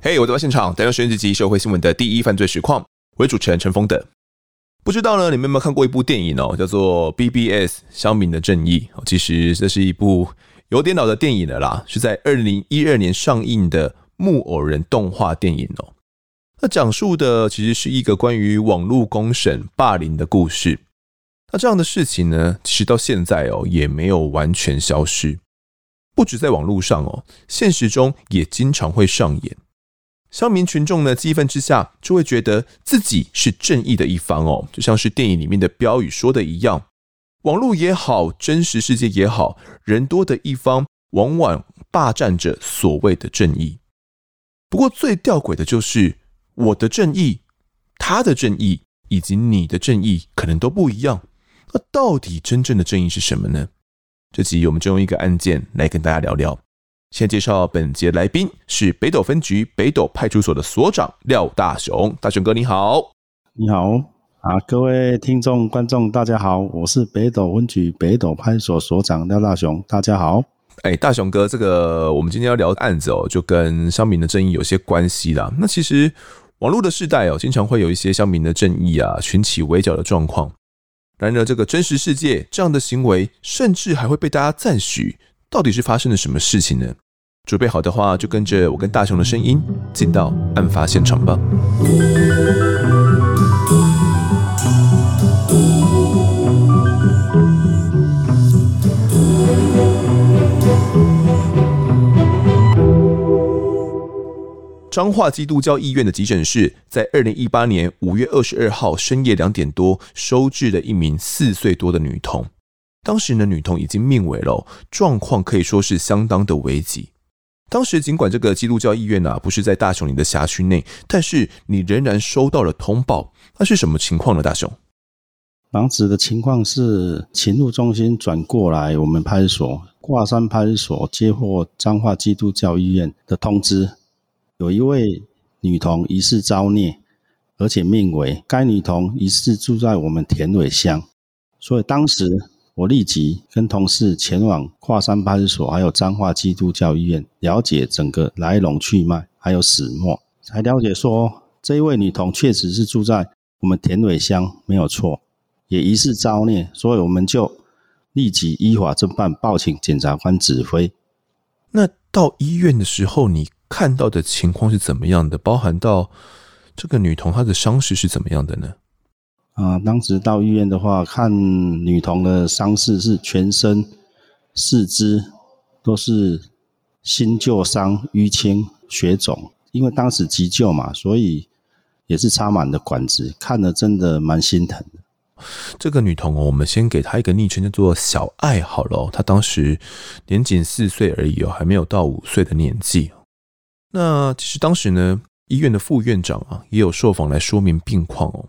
嘿，hey, 我在现场，带来时间这集社会新闻的第一犯罪实况，我是主持人陈峰的。不知道呢，你们有没有看过一部电影哦，叫做《BBS 乡民的正义》。其实这是一部有点老的电影了啦，是在二零一二年上映的木偶人动画电影哦。那讲述的其实是一个关于网络公审霸凌的故事。那这样的事情呢，其实到现在哦也没有完全消失。不止在网络上哦，现实中也经常会上演。乡民群众呢，激愤之下，就会觉得自己是正义的一方哦，就像是电影里面的标语说的一样，网络也好，真实世界也好，人多的一方往往霸占着所谓的正义。不过最吊诡的就是，我的正义、他的正义以及你的正义可能都不一样。那到底真正的正义是什么呢？这集我们就用一个案件来跟大家聊聊。先介绍本节来宾是北斗分局北斗派出所的所长廖大雄，大雄哥你好，你好啊，各位听众观众大家好，我是北斗分局北斗派出所所长廖大雄，大家好。哎，大雄哥，这个我们今天要聊的案子哦，就跟乡民的正义有些关系啦。那其实网络的世代哦，经常会有一些乡民的正义啊，群起围剿的状况。然而，这个真实世界这样的行为，甚至还会被大家赞许。到底是发生了什么事情呢？准备好的话，就跟着我跟大雄的声音进到案发现场吧。彰化基督教医院的急诊室在二零一八年五月二十二号深夜两点多收治了一名四岁多的女童。当时呢，女童已经命危了，状况可以说是相当的危急。当时尽管这个基督教医院啊不是在大雄你的辖区内，但是你仍然收到了通报，那是什么情况呢？大雄，当时的情况是勤务中心转过来，我们派出所挂山派出所接获彰化基督教医院的通知，有一位女童疑似遭虐，而且命危。该女童疑似住在我们田尾乡，所以当时。我立即跟同事前往跨山派出所，还有彰化基督教医院，了解整个来龙去脉，还有始末，才了解说，这一位女童确实是住在我们田尾乡，没有错，也疑似遭虐，所以我们就立即依法侦办，报请检察官指挥。那到医院的时候，你看到的情况是怎么样的？包含到这个女童她的伤势是怎么样的呢？啊，当时到医院的话，看女童的伤势是全身四肢都是新旧伤、淤青、血肿。因为当时急救嘛，所以也是插满了管子，看了真的蛮心疼的。这个女童哦，我们先给她一个昵称叫做小爱好了哦。她当时年仅四岁而已哦，还没有到五岁的年纪。那其实当时呢，医院的副院长啊也有受访来说明病况哦。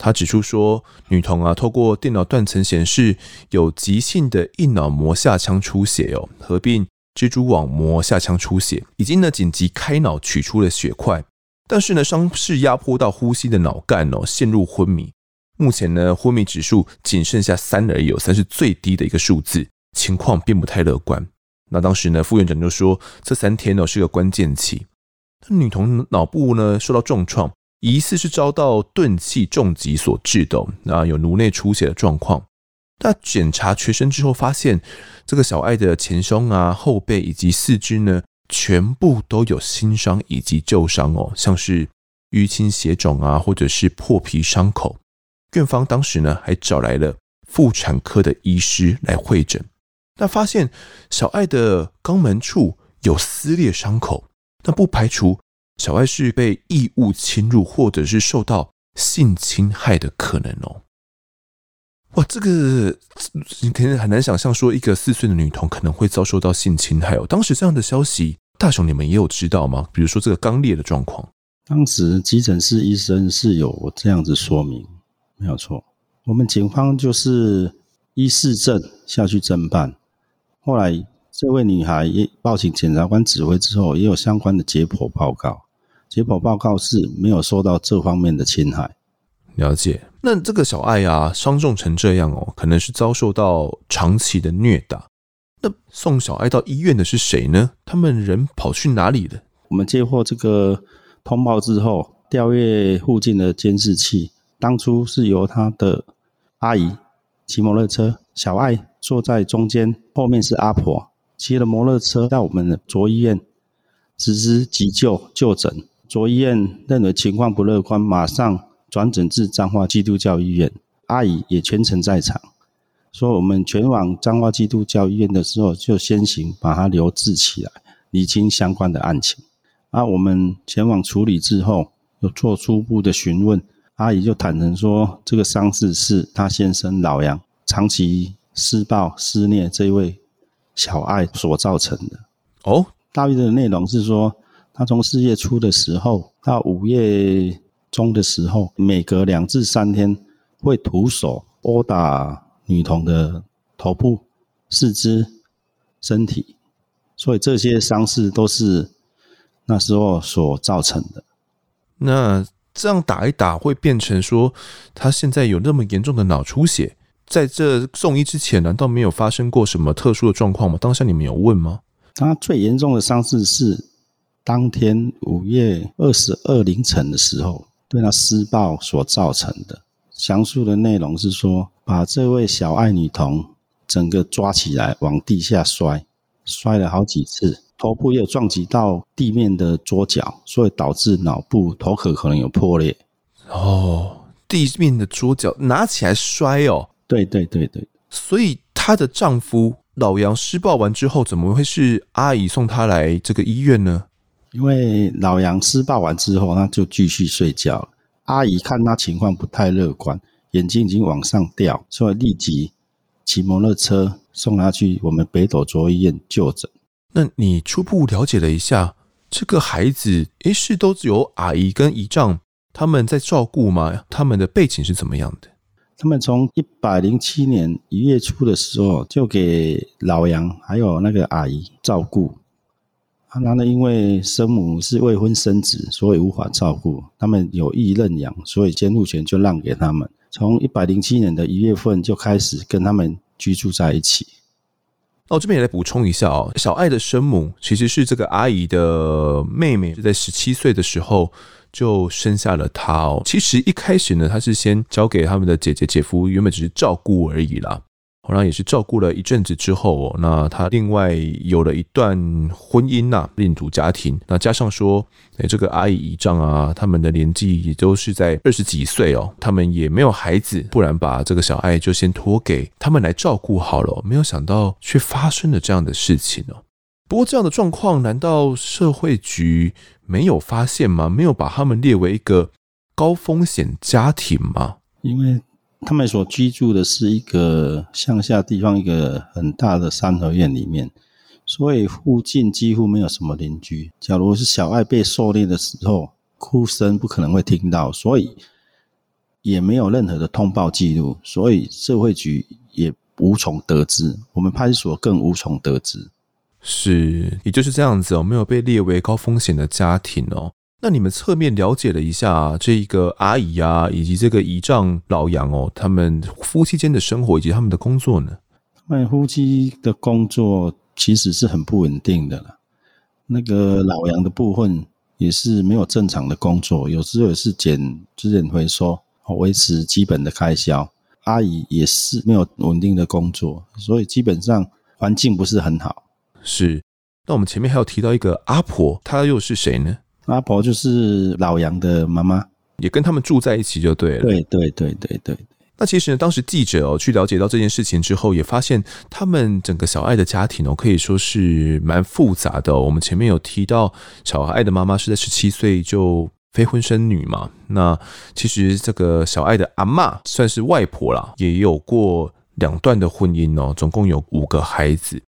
他指出说，女童啊，透过电脑断层显示有急性的硬脑膜下腔出血哦，合并蜘蛛网膜下腔出血，已经呢紧急开脑取出了血块，但是呢伤势压迫到呼吸的脑干哦，陷入昏迷。目前呢昏迷指数仅剩下三而已，三是最低的一个数字，情况并不太乐观。那当时呢副院长就说，这三天哦是个关键期，那女童脑部呢受到重创。疑似是遭到钝器重击所致的，那有颅内出血的状况。那检查全身之后，发现这个小爱的前胸啊、后背以及四肢呢，全部都有新伤以及旧伤哦，像是淤青、血肿啊，或者是破皮伤口。院方当时呢，还找来了妇产科的医师来会诊，那发现小爱的肛门处有撕裂伤口，但不排除。小爱是被异物侵入，或者是受到性侵害的可能哦。哇，这个你可能很难想象，说一个四岁的女童可能会遭受到性侵害哦。当时这样的消息，大雄你们也有知道吗？比如说这个肛裂的状况，当时急诊室医生是有这样子说明，没有错。我们警方就是依事证下去侦办，后来这位女孩也报请检察官指挥之后，也有相关的解剖报告。解剖报告是没有受到这方面的侵害。了解，那这个小爱啊，伤重成这样哦，可能是遭受到长期的虐打。那送小爱到医院的是谁呢？他们人跑去哪里了？我们接获这个通报之后，调阅附近的监视器，当初是由他的阿姨骑摩托车，小爱坐在中间，后面是阿婆骑了摩托车到我们的卓医院实施急救就诊。卓医院认为情况不乐观，马上转诊至彰化基督教医院，阿姨也全程在场。说我们前往彰化基督教医院的时候，就先行把她留置起来，厘清相关的案情。啊，我们前往处理之后，有做初步的询问，阿姨就坦诚说，这个伤势是她先生老杨长期施暴施虐这一位小爱所造成的。哦，大约的内容是说。他从四月初的时候到五月中的时候，每隔两至三天会徒手殴打女童的头部、四肢、身体，所以这些伤势都是那时候所造成的。那这样打一打会变成说他现在有那么严重的脑出血？在这送医之前，难道没有发生过什么特殊的状况吗？当下你们有问吗？他最严重的伤势是。当天五月二十二凌晨的时候，对他施暴所造成的。详述的内容是说，把这位小爱女童整个抓起来往地下摔，摔了好几次，头部又撞击到地面的桌角，所以导致脑部头壳可能有破裂。哦，地面的桌角拿起来摔哦。对对对对，所以她的丈夫老杨施暴完之后，怎么会是阿姨送她来这个医院呢？因为老杨施暴完之后，他就继续睡觉了。阿姨看他情况不太乐观，眼睛已经往上掉，所以立即骑摩托车送他去我们北斗卓医院就诊。那你初步了解了一下，这个孩子，诶，是都只有阿姨跟姨丈他们在照顾吗？他们的背景是怎么样的？他们从一百零七年一月初的时候就给老杨还有那个阿姨照顾。啊，那呢？因为生母是未婚生子，所以无法照顾。他们有意认养，所以监护权就让给他们。从一百零七年的一月份就开始跟他们居住在一起。那我这边也来补充一下哦，小爱的生母其实是这个阿姨的妹妹，就在十七岁的时候就生下了她哦。其实一开始呢，她是先交给他们的姐姐姐夫，原本只是照顾而已啦。然后也是照顾了一阵子之后，那他另外有了一段婚姻呐，另组家庭。那加上说，哎，这个阿姨姨丈啊，他们的年纪也都是在二十几岁哦，他们也没有孩子，不然把这个小爱就先托给他们来照顾好了。没有想到却发生了这样的事情哦。不过这样的状况，难道社会局没有发现吗？没有把他们列为一个高风险家庭吗？因为。他们所居住的是一个乡下地方，一个很大的三合院里面，所以附近几乎没有什么邻居。假如是小爱被狩猎的时候，哭声不可能会听到，所以也没有任何的通报记录，所以社会局也无从得知，我们派出所更无从得知。是，也就是这样子哦，没有被列为高风险的家庭哦。那你们侧面了解了一下这一个阿姨啊，以及这个姨丈老杨哦，他们夫妻间的生活以及他们的工作呢？他们夫妻的工作其实是很不稳定的了。那个老杨的部分也是没有正常的工作，有时候也是捡资源回收，维持基本的开销。阿姨也是没有稳定的工作，所以基本上环境不是很好。是。那我们前面还有提到一个阿婆，她又是谁呢？阿婆就是老杨的妈妈，也跟他们住在一起就对了。对对对对对。那其实呢，当时记者哦去了解到这件事情之后，也发现他们整个小爱的家庭哦，可以说是蛮复杂的哦。我们前面有提到，小爱的妈妈是在十七岁就非婚生女嘛。那其实这个小爱的阿嬷算是外婆啦，也有过两段的婚姻哦，总共有五个孩子。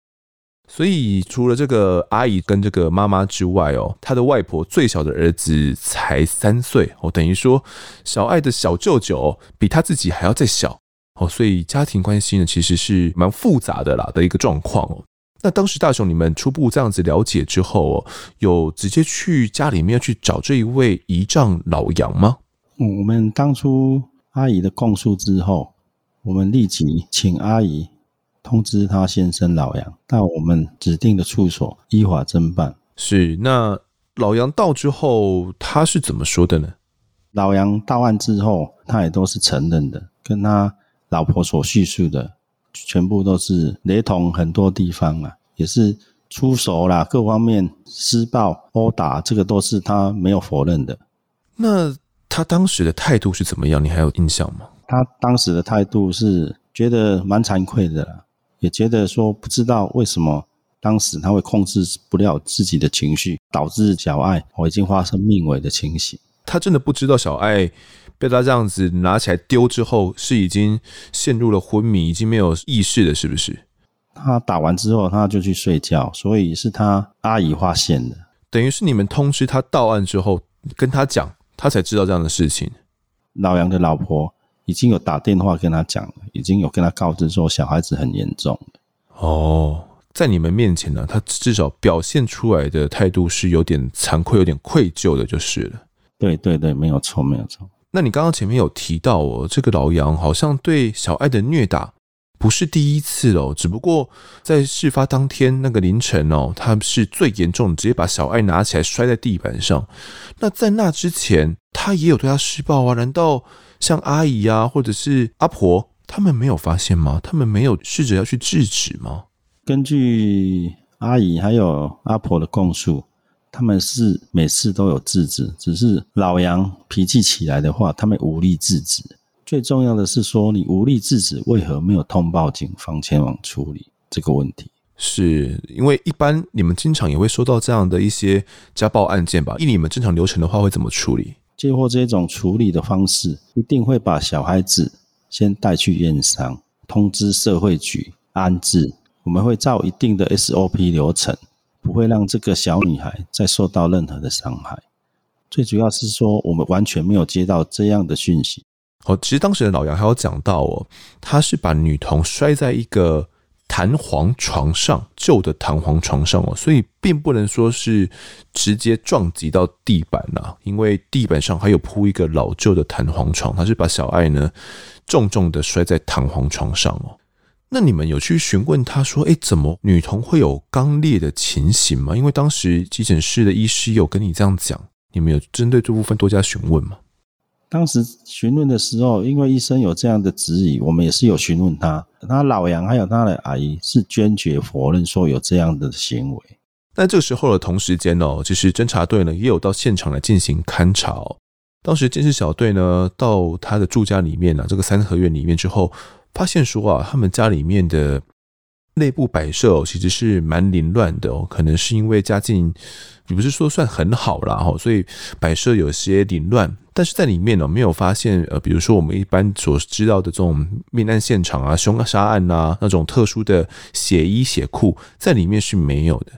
所以，除了这个阿姨跟这个妈妈之外哦，她的外婆最小的儿子才三岁哦，等于说小爱的小舅舅比他自己还要再小哦，所以家庭关系呢其实是蛮复杂的啦的一个状况哦。那当时大雄你们初步这样子了解之后哦，有直接去家里面去找这一位姨丈老杨吗？我们当初阿姨的供述之后，我们立即请阿姨通知他先生老杨到我们指定的处所依法侦办。是，那老杨到之后，他是怎么说的呢？老杨到案之后，他也都是承认的，跟他老婆所叙述的全部都是雷同很多地方啊，也是出手啦，各方面施暴、殴打，这个都是他没有否认的。那他当时的态度是怎么样？你还有印象吗？他当时的态度是觉得蛮惭愧的啦，也觉得说不知道为什么当时他会控制不了自己的情绪，导致小爱我已经发生命危的情形。他真的不知道小爱被他这样子拿起来丢之后，是已经陷入了昏迷，已经没有意识了，是不是？他打完之后，他就去睡觉，所以是他阿姨发现的。等于是你们通知他到案之后，跟他讲，他才知道这样的事情。老杨的老婆已经有打电话跟他讲了，已经有跟他告知说小孩子很严重。哦，在你们面前呢，他至少表现出来的态度是有点惭愧、有点愧疚的，就是了。对对对，没有错，没有错。那你刚刚前面有提到哦，这个老杨好像对小爱的虐打不是第一次哦，只不过在事发当天那个凌晨哦，他是最严重的，直接把小爱拿起来摔在地板上。那在那之前，他也有对他施暴啊？难道像阿姨啊，或者是阿婆，他们没有发现吗？他们没有试着要去制止吗？根据阿姨还有阿婆的供述。他们是每次都有制止，只是老杨脾气起来的话，他们无力制止。最重要的是说，你无力制止，为何没有通报警方前往处理这个问题？是因为一般你们经常也会收到这样的一些家暴案件吧？以你们正常流程的话，会怎么处理？接获这种处理的方式，一定会把小孩子先带去验伤，通知社会局安置。我们会照一定的 SOP 流程。不会让这个小女孩再受到任何的伤害。最主要是说，我们完全没有接到这样的讯息。哦，其实当时的老杨还有讲到哦，他是把女童摔在一个弹簧床上，旧的弹簧床上哦，所以并不能说是直接撞击到地板呐，因为地板上还有铺一个老旧的弹簧床，他是把小爱呢重重的摔在弹簧床上哦。那你们有去询问他说：“诶，怎么女童会有肛裂的情形吗？”因为当时急诊室的医师有跟你这样讲，你们有针对这部分多加询问吗？当时询问的时候，因为医生有这样的质疑，我们也是有询问他。他老杨还有他的阿姨是坚决否认说有这样的行为。那这个时候的同时间哦，其实侦查队呢也有到现场来进行勘查哦。当时监视小队呢到他的住家里面呢、啊，这个三合院里面之后。发现说啊，他们家里面的内部摆设哦其实是蛮凌乱的哦，可能是因为家境也不是说算很好啦，哈，所以摆设有些凌乱。但是在里面呢，没有发现呃，比如说我们一般所知道的这种命案现场啊、凶杀案啊那种特殊的血衣血裤，在里面是没有的。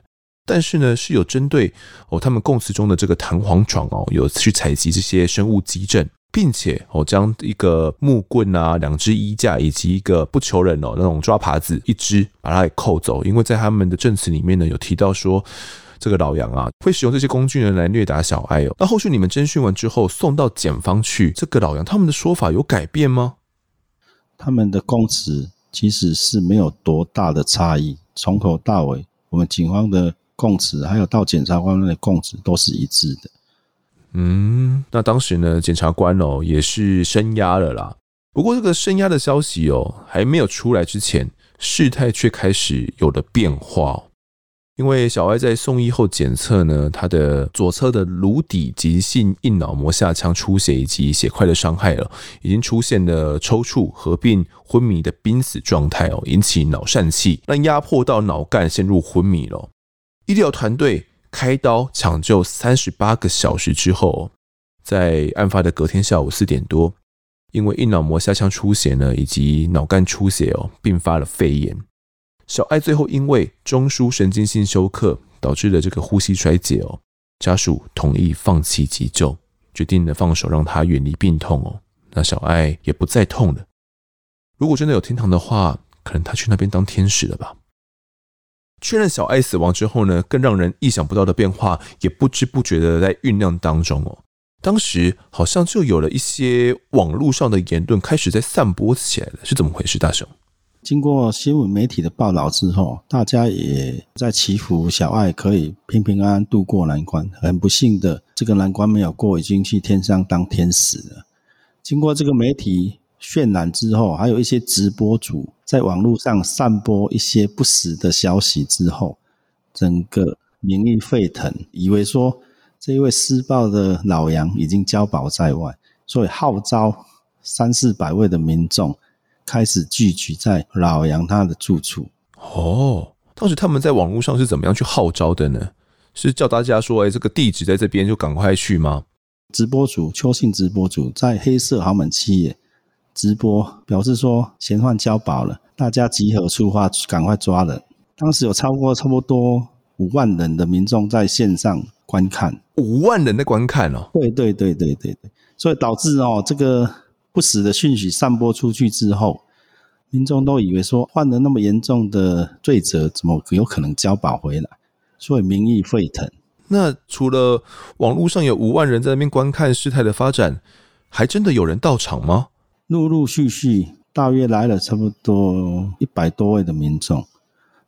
但是呢，是有针对哦，他们供词中的这个弹簧床哦，有去采集这些生物基证。并且我将一个木棍啊、两只衣架以及一个不求人哦那种抓耙子一只把它给扣走，因为在他们的证词里面呢有提到说，这个老杨啊会使用这些工具呢来虐打小爱哦。那后续你们侦讯完之后送到检方去，这个老杨他们的说法有改变吗？他们的供词其实是没有多大的差异，从头到尾我们警方的供词还有到检察官的供词都是一致的。嗯，那当时呢，检察官哦也是声押了啦。不过这个声押的消息哦还没有出来之前，事态却开始有了变化。因为小艾在送医后检测呢，他的左侧的颅底急性硬脑膜下腔出血以及血块的伤害了，已经出现了抽搐合并昏迷的濒死状态哦，引起脑疝气，那压迫到脑干陷入昏迷了。医疗团队。开刀抢救三十八个小时之后，在案发的隔天下午四点多，因为硬脑膜下腔出血呢，以及脑干出血哦，并发了肺炎。小爱最后因为中枢神经性休克，导致了这个呼吸衰竭哦，家属同意放弃急救，决定了放手让他远离病痛哦。那小爱也不再痛了。如果真的有天堂的话，可能他去那边当天使了吧。确认小爱死亡之后呢，更让人意想不到的变化也不知不觉的在酝酿当中哦。当时好像就有了一些网络上的言论开始在散播起来了，是怎么回事？大雄，经过新闻媒体的报道之后，大家也在祈福小爱可以平平安安度过难关。很不幸的，这个难关没有过，已经去天上当天使了。经过这个媒体渲染之后，还有一些直播主在网络上散播一些不实的消息之后，整个民意沸腾，以为说。这一位施暴的老杨已经交保在外，所以号召三四百位的民众开始聚集在老杨他的住处。哦，当时他们在网络上是怎么样去号召的呢？是叫大家说：“哎，这个地址在这边，就赶快去吗？”直播主邱姓直播主在黑色豪门企业直播，表示说嫌犯交保了，大家集合出发，赶快抓人。当时有超过差不多五万人的民众在线上。观看五万人的观看哦，对对对对对对，所以导致哦这个不实的讯息散播出去之后，民众都以为说犯了那么严重的罪责，怎么有可能交保回来？所以民意沸腾。那除了网络上有五万人在那边观看事态的发展，还真的有人到场吗？陆陆续续，大约来了差不多一百多位的民众，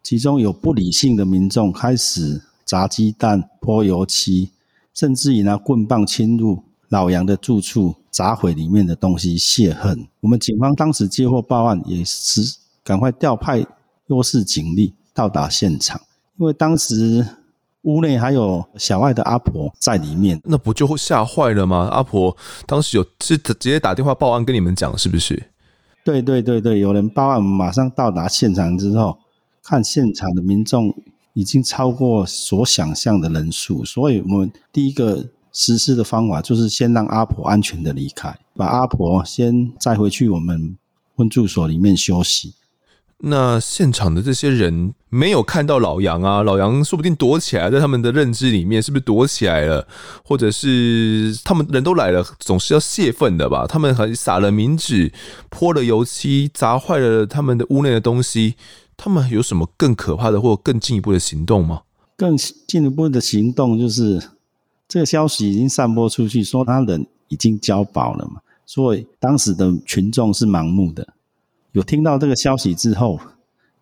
其中有不理性的民众开始。砸鸡蛋、泼油漆，甚至于拿棍棒侵入老杨的住处，砸毁里面的东西泄恨。我们警方当时接获报案，也是赶快调派优势警力到达现场，因为当时屋内还有小爱的阿婆在里面，那不就会吓坏了吗？阿婆当时有是直接打电话报案跟你们讲，是不是？对对对对，有人报案，马上到达现场之后，看现场的民众。已经超过所想象的人数，所以我们第一个实施的方法就是先让阿婆安全的离开，把阿婆先载回去我们分住所里面休息。那现场的这些人没有看到老杨啊，老杨说不定躲起来，在他们的认知里面是不是躲起来了？或者是他们人都来了，总是要泄愤的吧？他们还撒了冥纸，泼了油漆，砸坏了他们的屋内的东西。他们有什么更可怕的或更进一步的行动吗？更进一步的行动就是，这个消息已经散播出去，说他人已经交保了嘛，所以当时的群众是盲目的。有听到这个消息之后，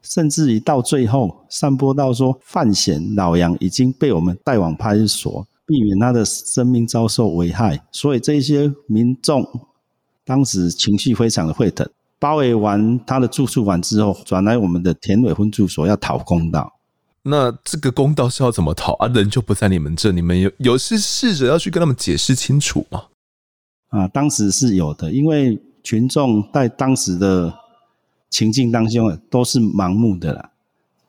甚至于到最后散播到说范闲老杨已经被我们带往派出所，避免他的生命遭受危害。所以这些民众当时情绪非常的沸腾。包围完他的住宿完之后，转来我们的田尾分住所要讨公道。那这个公道是要怎么讨啊？人就不在你们这，你们有有是试着要去跟他们解释清楚吗？啊，当时是有的，因为群众在当时的情境当中都是盲目的啦，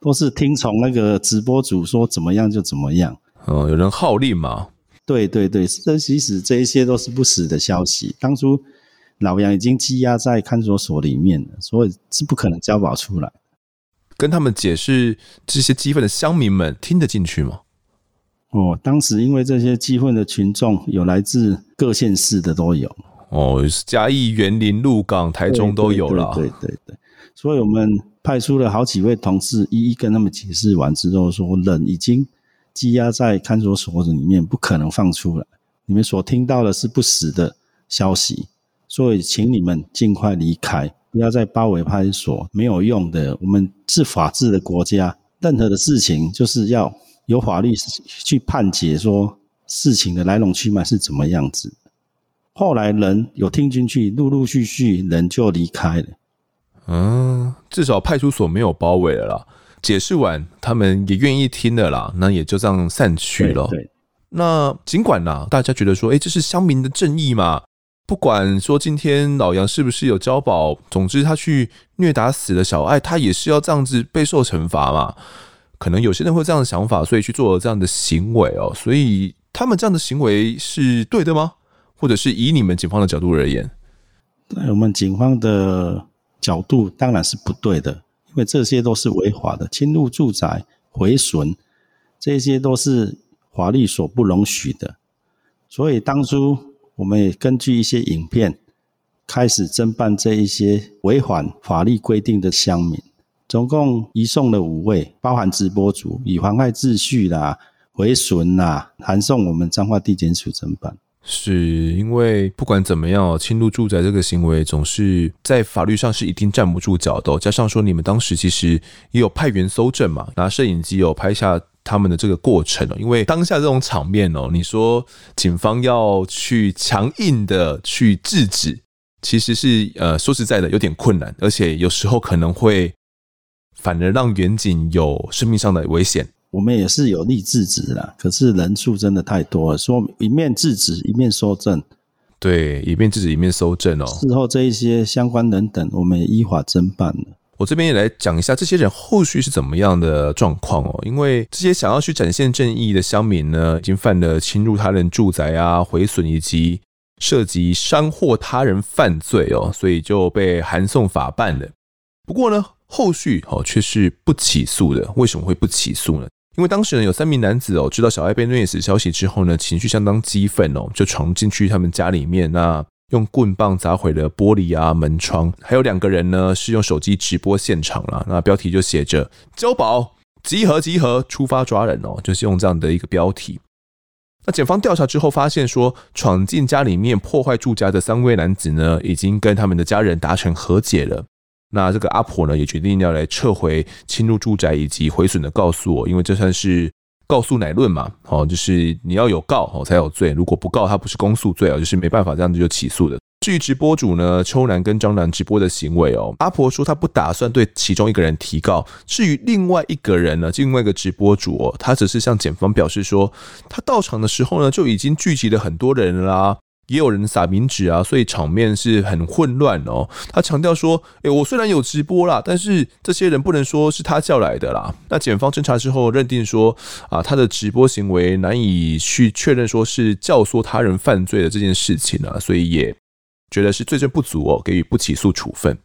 都是听从那个直播主说怎么样就怎么样。哦，有人号令嘛？对对对，这其实这一些都是不实的消息。当初。老杨已经羁押在看守所里面了，所以是不可能交保出来。跟他们解释，这些激愤的乡民们听得进去吗？哦，当时因为这些激愤的群众有来自各县市的都有。哦，嘉义、园林、鹿港、台中都有了。对对对，对，对，所以我们派出了好几位同事，一一跟他们解释完之后，说人已经积压在看守所里面，不可能放出来。你们所听到的是不实的消息。所以，请你们尽快离开，不要再包围派出所，没有用的。我们是法治的国家，任何的事情就是要有法律去判决，说事情的来龙去脉是怎么样子。后来人有听进去，陆陆续续人就离开了。嗯，至少派出所没有包围了啦。解释完，他们也愿意听了啦，那也就这样散去了。对，那尽管呢，大家觉得说，哎，这是乡民的正义嘛。不管说今天老杨是不是有交保，总之他去虐打死了小爱，他也是要这样子备受惩罚嘛。可能有些人会有这样的想法，所以去做了这样的行为哦。所以他们这样的行为是对的吗？或者是以你们警方的角度而言？在我们警方的角度当然是不对的，因为这些都是违法的，侵入住宅、毁损，这些都是法律所不容许的。所以当初。我们也根据一些影片，开始侦办这一些违反法律规定的乡民，总共移送了五位，包含直播主，以妨碍秩序啦、毁损啦，函送我们彰化地检署侦办。是因为不管怎么样，侵入住宅这个行为总是在法律上是一定站不住脚的。加上说你们当时其实也有派员搜证嘛，拿摄影机有拍下他们的这个过程哦。因为当下这种场面哦，你说警方要去强硬的去制止，其实是呃说实在的有点困难，而且有时候可能会反而让员警有生命上的危险。我们也是有力制止啦，可是人数真的太多了，说一面制止一面收证，对，一面制止一面收证哦。事后这一些相关人等，我们也依法侦办了。我这边也来讲一下这些人后续是怎么样的状况哦，因为这些想要去展现正义的乡民呢，已经犯了侵入他人住宅啊、毁损以及涉及伤祸他人犯罪哦，所以就被函送法办了。不过呢，后续哦却是不起诉的，为什么会不起诉呢？因为当时呢，有三名男子哦，知道小爱被虐死消息之后呢，情绪相当激愤哦，就闯进去他们家里面，那用棍棒砸毁了玻璃啊、门窗，还有两个人呢是用手机直播现场了，那标题就写着“交保，集合集合，出发抓人”哦，就是用这样的一个标题。那检方调查之后发现说，闯进家里面破坏住家的三位男子呢，已经跟他们的家人达成和解了。那这个阿婆呢，也决定要来撤回侵入住宅以及毁损的告诉我，因为这算是告诉乃论嘛，哦，就是你要有告哦才有罪，如果不告，它不是公诉罪啊，就是没办法这样子就起诉的。至于直播主呢，秋楠跟张楠直播的行为哦，阿婆说她不打算对其中一个人提告，至于另外一个人呢，另外一个直播主哦，他只是向检方表示说，他到场的时候呢，就已经聚集了很多人啦。也有人撒冥纸啊，所以场面是很混乱哦。他强调说：“诶，我虽然有直播啦，但是这些人不能说是他叫来的啦。”那检方侦查之后认定说：“啊，他的直播行为难以去确认说是教唆他人犯罪的这件事情啊，所以也觉得是罪证不足哦，给予不起诉处分。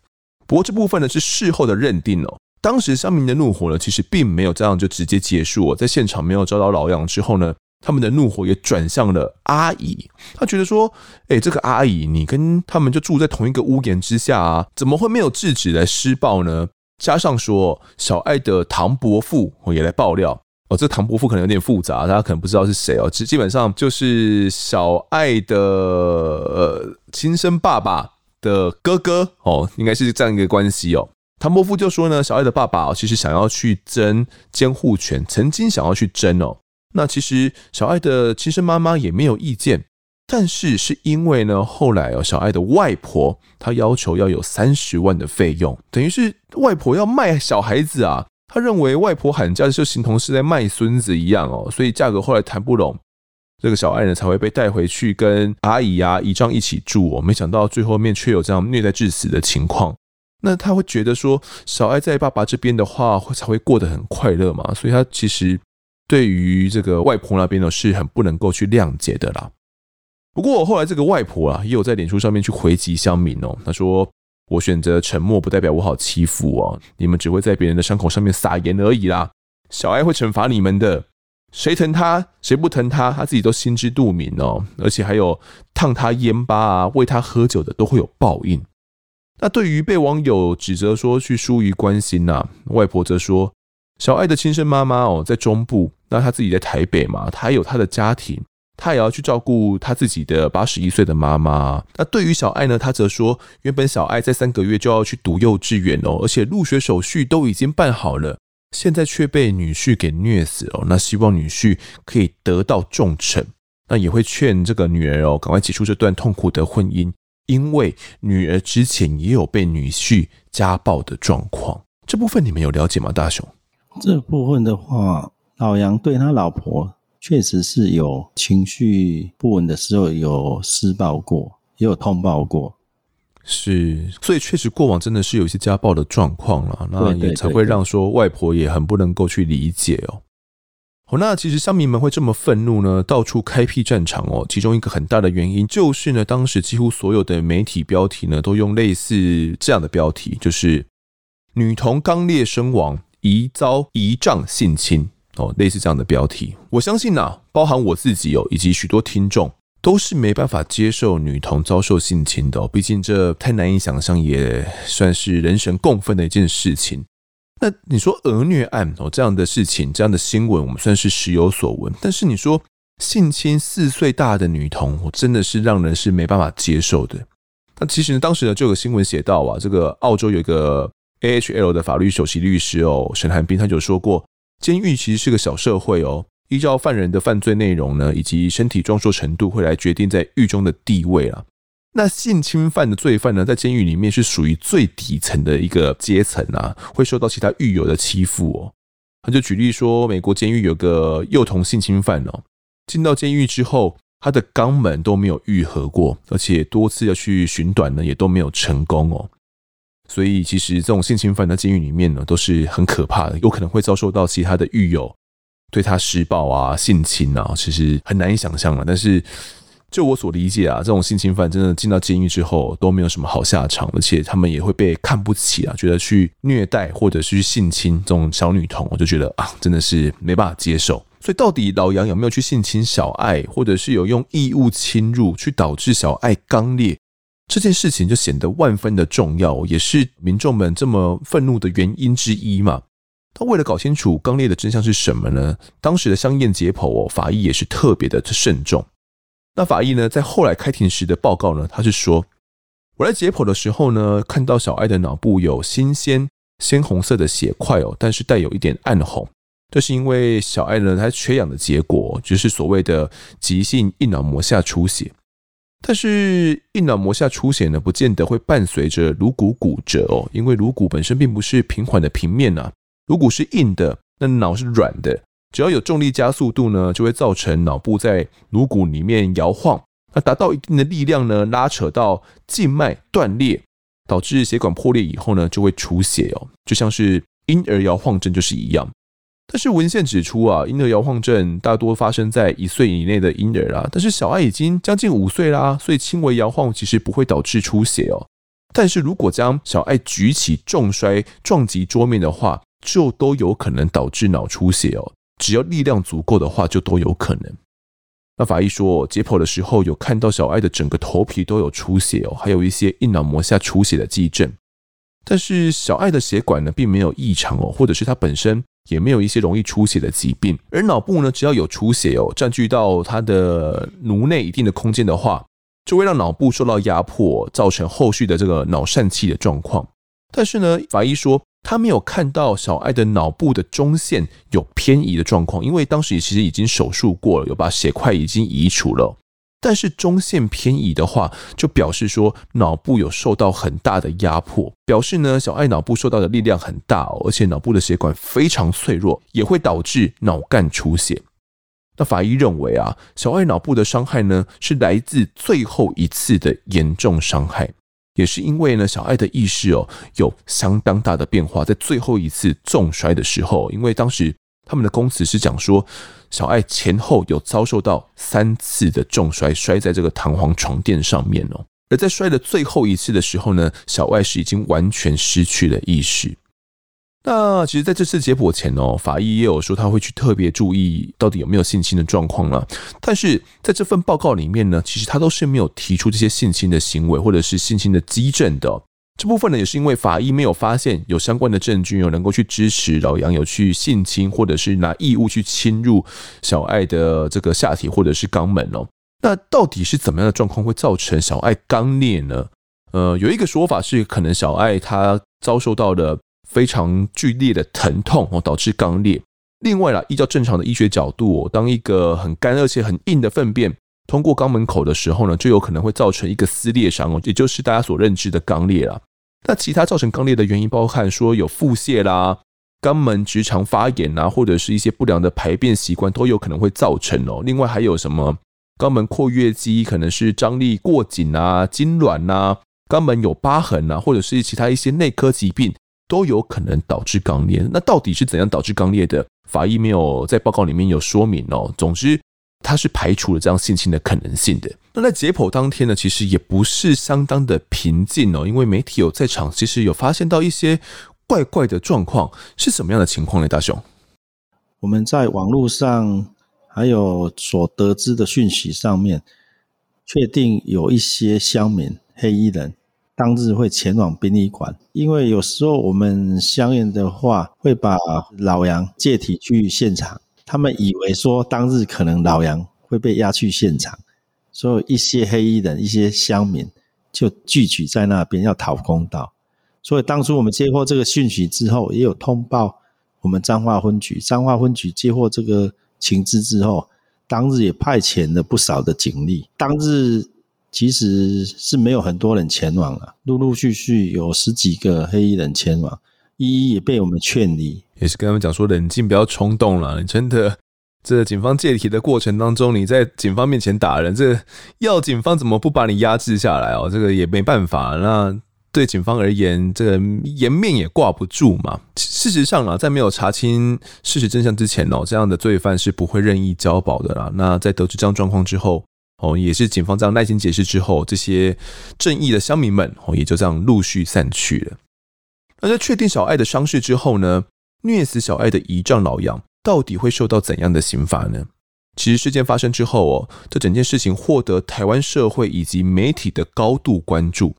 不过这部分呢是事后的认定哦。当时乡民的怒火呢，其实并没有这样就直接结束哦，在现场没有遭到老杨之后呢。”他们的怒火也转向了阿姨，他觉得说：“哎，这个阿姨，你跟他们就住在同一个屋檐之下啊，怎么会没有制止来施暴呢？”加上说，小爱的唐伯父也来爆料哦，这唐伯父可能有点复杂，大家可能不知道是谁哦，基基本上就是小爱的呃亲生爸爸的哥哥哦，应该是这样一个关系哦。唐伯父就说呢，小爱的爸爸其实想要去争监护权，曾经想要去争哦。那其实小爱的亲生妈妈也没有意见，但是是因为呢，后来哦，小爱的外婆她要求要有三十万的费用，等于是外婆要卖小孩子啊。他认为外婆喊价就形同是在卖孙子一样哦，所以价格后来谈不拢，这个小爱呢才会被带回去跟阿姨啊姨丈一起住哦。没想到最后面却有这样虐待致死的情况。那他会觉得说，小爱在爸爸这边的话会才会过得很快乐嘛，所以他其实。对于这个外婆那边呢，是很不能够去谅解的啦。不过后来这个外婆啊，也有在脸书上面去回击乡民哦。他说：“我选择沉默，不代表我好欺负哦。你们只会在别人的伤口上面撒盐而已啦。小爱会惩罚你们的，谁疼他，谁不疼他，他自己都心知肚明哦。而且还有烫他烟巴啊，喂他喝酒的，都会有报应。那对于被网友指责说去疏于关心呐，外婆则说。”小爱的亲生妈妈哦，在中部，那他自己在台北嘛，他有他的家庭，他也要去照顾他自己的八十一岁的妈妈。那对于小爱呢，她则说，原本小爱在三个月就要去读幼稚园哦，而且入学手续都已经办好了，现在却被女婿给虐死了。那希望女婿可以得到重惩，那也会劝这个女儿哦，赶快结束这段痛苦的婚姻，因为女儿之前也有被女婿家暴的状况。这部分你们有了解吗，大雄？这部分的话，老杨对他老婆确实是有情绪不稳的时候，有施暴过，也有通报过。是，所以确实过往真的是有一些家暴的状况了，那也才会让说外婆也很不能够去理解哦。好，那其实乡民们会这么愤怒呢，到处开辟战场哦。其中一个很大的原因就是呢，当时几乎所有的媒体标题呢，都用类似这样的标题，就是女童肛裂身亡。疑遭姨丈性侵哦，类似这样的标题，我相信呐、包含我自己哦，以及许多听众都是没办法接受女童遭受性侵的哦，毕竟这太难以想象，也算是人神共愤的一件事情。那你说儿虐案哦，这样的事情，这样的新闻，我们算是时有所闻，但是你说性侵四岁大的女童，我真的是让人是没办法接受的。那其实呢，当时呢就有个新闻写到啊，这个澳洲有一个 AHL 的法律首席律师哦，沈寒冰他就说过，监狱其实是个小社会哦，依照犯人的犯罪内容呢，以及身体壮硕程度，会来决定在狱中的地位啊。那性侵犯的罪犯呢，在监狱里面是属于最底层的一个阶层啊，会受到其他狱友的欺负哦。他就举例说，美国监狱有个幼童性侵犯哦，进到监狱之后，他的肛门都没有愈合过，而且多次要去寻短呢，也都没有成功哦。所以，其实这种性侵犯在监狱里面呢，都是很可怕的，有可能会遭受到其他的狱友对他施暴啊、性侵啊，其实很难以想象了。但是，就我所理解啊，这种性侵犯真的进到监狱之后都没有什么好下场，而且他们也会被看不起啊，觉得去虐待或者是去性侵这种小女童，我就觉得啊，真的是没办法接受。所以到底老杨有没有去性侵小爱，或者是有用异物侵入去导致小爱肛裂，这件事情就显得万分的重要，也是民众们这么愤怒的原因之一嘛。他为了搞清楚肛裂的真相是什么呢？当时的香艳解剖哦，法医也是特别的慎重。那法医呢，在后来开庭时的报告呢，他是说，我来解剖的时候呢，看到小爱的脑部有新鲜鲜红色的血块哦，但是带有一点暗红，这是因为小爱呢，她缺氧的结果，就是所谓的急性硬脑膜下出血。但是硬脑膜下出血呢，不见得会伴随着颅骨骨折哦，因为颅骨本身并不是平缓的平面呐，颅骨是硬的，那脑是软的。只要有重力加速度呢，就会造成脑部在颅骨里面摇晃，那达到一定的力量呢，拉扯到静脉断裂，导致血管破裂以后呢，就会出血哦，就像是婴儿摇晃症就是一样。但是文献指出啊，婴儿摇晃症大多发生在一岁以内的婴儿啦，但是小爱已经将近五岁啦，所以轻微摇晃其实不会导致出血哦。但是如果将小爱举起重摔撞击桌面的话，就都有可能导致脑出血哦。只要力量足够的话，就都有可能。那法医说，解剖的时候有看到小爱的整个头皮都有出血哦，还有一些硬脑膜下出血的迹象。但是小爱的血管呢，并没有异常哦，或者是它本身也没有一些容易出血的疾病。而脑部呢，只要有出血哦，占据到它的颅内一定的空间的话，就会让脑部受到压迫，造成后续的这个脑疝气的状况。但是呢，法医说。他没有看到小爱的脑部的中线有偏移的状况，因为当时其实已经手术过了，有把血块已经移除了。但是中线偏移的话，就表示说脑部有受到很大的压迫，表示呢小爱脑部受到的力量很大，而且脑部的血管非常脆弱，也会导致脑干出血。那法医认为啊，小爱脑部的伤害呢是来自最后一次的严重伤害。也是因为呢，小爱的意识哦有相当大的变化，在最后一次重摔的时候，因为当时他们的供词是讲说，小爱前后有遭受到三次的重摔，摔在这个弹簧床垫上面哦，而在摔的最后一次的时候呢，小爱是已经完全失去了意识。那其实，在这次解剖前哦，法医也有说他会去特别注意到底有没有性侵的状况了。但是在这份报告里面呢，其实他都是没有提出这些性侵的行为或者是性侵的迹证的。这部分呢，也是因为法医没有发现有相关的证据有能够去支持老杨有去性侵或者是拿异物去侵入小爱的这个下体或者是肛门哦。那到底是怎么样的状况会造成小爱肛裂呢？呃，有一个说法是，可能小爱她遭受到的。非常剧烈的疼痛哦，导致肛裂。另外啦，依照正常的医学角度哦，当一个很干而且很硬的粪便通过肛门口的时候呢，就有可能会造成一个撕裂伤哦，也就是大家所认知的肛裂了。那其他造成肛裂的原因，包含说有腹泻啦、肛门直肠发炎啊，或者是一些不良的排便习惯都有可能会造成哦。另外还有什么肛门括约肌可能是张力过紧啊、痉挛呐、肛门有疤痕啊，或者是其他一些内科疾病。都有可能导致肛裂。那到底是怎样导致肛裂的？法医没有在报告里面有说明哦。总之，他是排除了这样性侵的可能性的。那在解剖当天呢，其实也不是相当的平静哦，因为媒体有在场，其实有发现到一些怪怪的状况。是什么样的情况呢？大雄，我们在网络上还有所得知的讯息上面，确定有一些乡民黑衣人。当日会前往殡仪馆，因为有时候我们相验的话，会把老杨借体去现场。他们以为说当日可能老杨会被押去现场，所以一些黑衣人、一些乡民就聚集在那边要讨公道。所以当初我们接获这个讯息之后，也有通报我们彰化分局。彰化分局接获这个情资之后，当日也派遣了不少的警力。当日其实是没有很多人前往了，陆陆续续有十几个黑衣人前往，一一也被我们劝离，也是跟他们讲说冷静，不要冲动了。你真的，这警方借题的过程当中，你在警方面前打人，这要警方怎么不把你压制下来哦？这个也没办法。那。对警方而言，这个颜面也挂不住嘛。事实上啊，在没有查清事实真相之前哦，这样的罪犯是不会任意交保的啦。那在得知这样状况之后，哦，也是警方这样耐心解释之后，这些正义的乡民们哦，也就这样陆续散去了。那在确定小爱的伤势之后呢，虐死小爱的姨丈老杨到底会受到怎样的刑罚呢？其实事件发生之后哦，这整件事情获得台湾社会以及媒体的高度关注。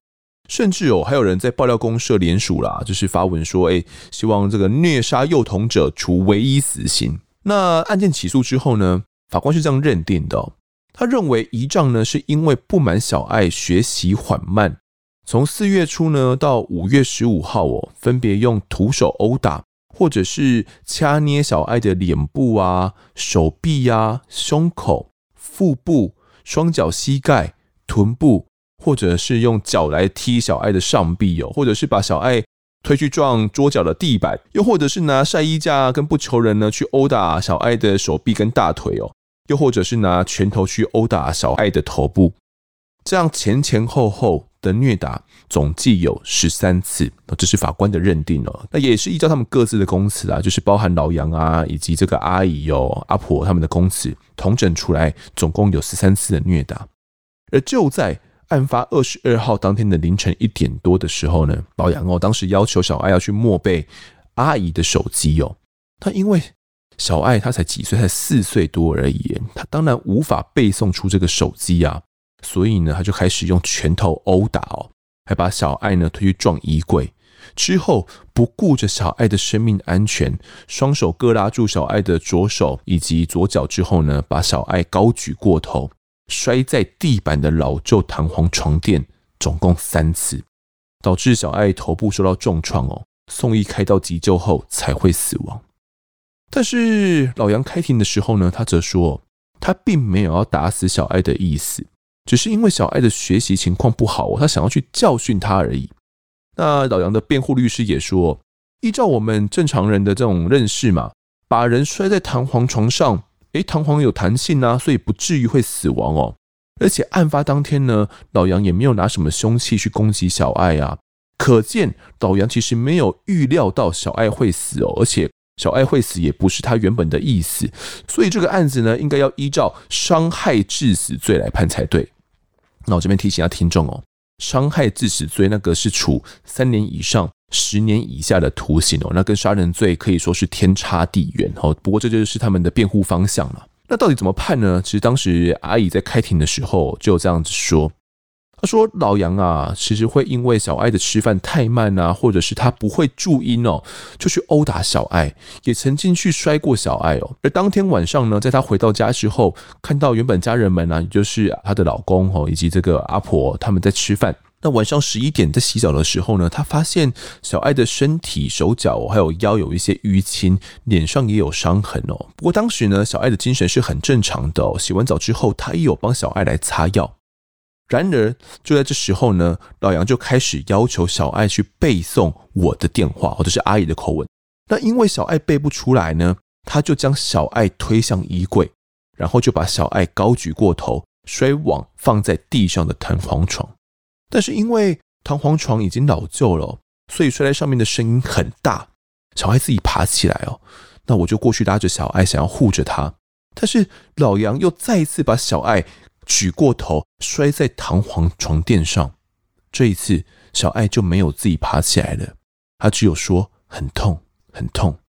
甚至哦，还有人在爆料公社联署啦，就是发文说，哎，希望这个虐杀幼童者处唯一死刑。那案件起诉之后呢，法官是这样认定的，他认为姨丈呢是因为不满小爱学习缓慢，从四月初呢到五月十五号哦，分别用徒手殴打或者是掐捏小爱的脸部啊、手臂呀、胸口、腹部、双脚、膝盖、臀部。或者是用脚来踢小爱的上臂哦，或者是把小爱推去撞桌角的地板，又或者是拿晒衣架跟不求人呢去殴打小爱的手臂跟大腿哦，又或者是拿拳头去殴打小爱的头部，这样前前后后的虐打总计有十三次，这是法官的认定哦。那也是依照他们各自的供词啊，就是包含老杨啊以及这个阿姨哦、阿婆他们的供词统整出来，总共有十三次的虐打，而就在。案发二十二号当天的凌晨一点多的时候呢，老杨哦，当时要求小爱要去默背阿姨的手机哦。他因为小爱她才几岁，才四岁多而已，他当然无法背诵出这个手机啊，所以呢，他就开始用拳头殴打哦，还把小爱呢推去撞衣柜，之后不顾着小爱的生命安全，双手各拉住小爱的左手以及左脚之后呢，把小爱高举过头。摔在地板的老旧弹簧床垫，总共三次，导致小爱头部受到重创哦，送医开刀急救后才会死亡。但是老杨开庭的时候呢，他则说他并没有要打死小爱的意思，只是因为小爱的学习情况不好哦，他想要去教训他而已。那老杨的辩护律师也说，依照我们正常人的这种认识嘛，把人摔在弹簧床上。诶，弹簧有弹性啊，所以不至于会死亡哦。而且案发当天呢，老杨也没有拿什么凶器去攻击小爱啊，可见老杨其实没有预料到小爱会死哦，而且小爱会死也不是他原本的意思，所以这个案子呢，应该要依照伤害致死罪来判才对。那我这边提醒一下听众哦，伤害致死罪那个是处三年以上。十年以下的徒刑哦，那跟杀人罪可以说是天差地远哦。不过这就是他们的辩护方向了。那到底怎么判呢？其实当时阿姨在开庭的时候就这样子说：“他说老杨啊，其实会因为小爱的吃饭太慢啊，或者是他不会注音哦，就去殴打小爱，也曾经去摔过小爱哦。而当天晚上呢，在他回到家之后，看到原本家人们啊，也就是他的老公哦，以及这个阿婆他们在吃饭。”那晚上十一点在洗澡的时候呢，他发现小爱的身体、手脚还有腰有一些淤青，脸上也有伤痕哦。不过当时呢，小爱的精神是很正常的哦。洗完澡之后，他也有帮小爱来擦药。然而就在这时候呢，老杨就开始要求小爱去背诵我的电话，或者是阿姨的口吻。那因为小爱背不出来呢，他就将小爱推向衣柜，然后就把小爱高举过头，摔往放在地上的弹簧床。但是因为弹簧床已经老旧了，所以摔在上面的声音很大。小爱自己爬起来哦，那我就过去拉着小爱，想要护着她。但是老杨又再一次把小爱举过头，摔在弹簧床垫上。这一次小爱就没有自己爬起来了，她只有说很痛很痛。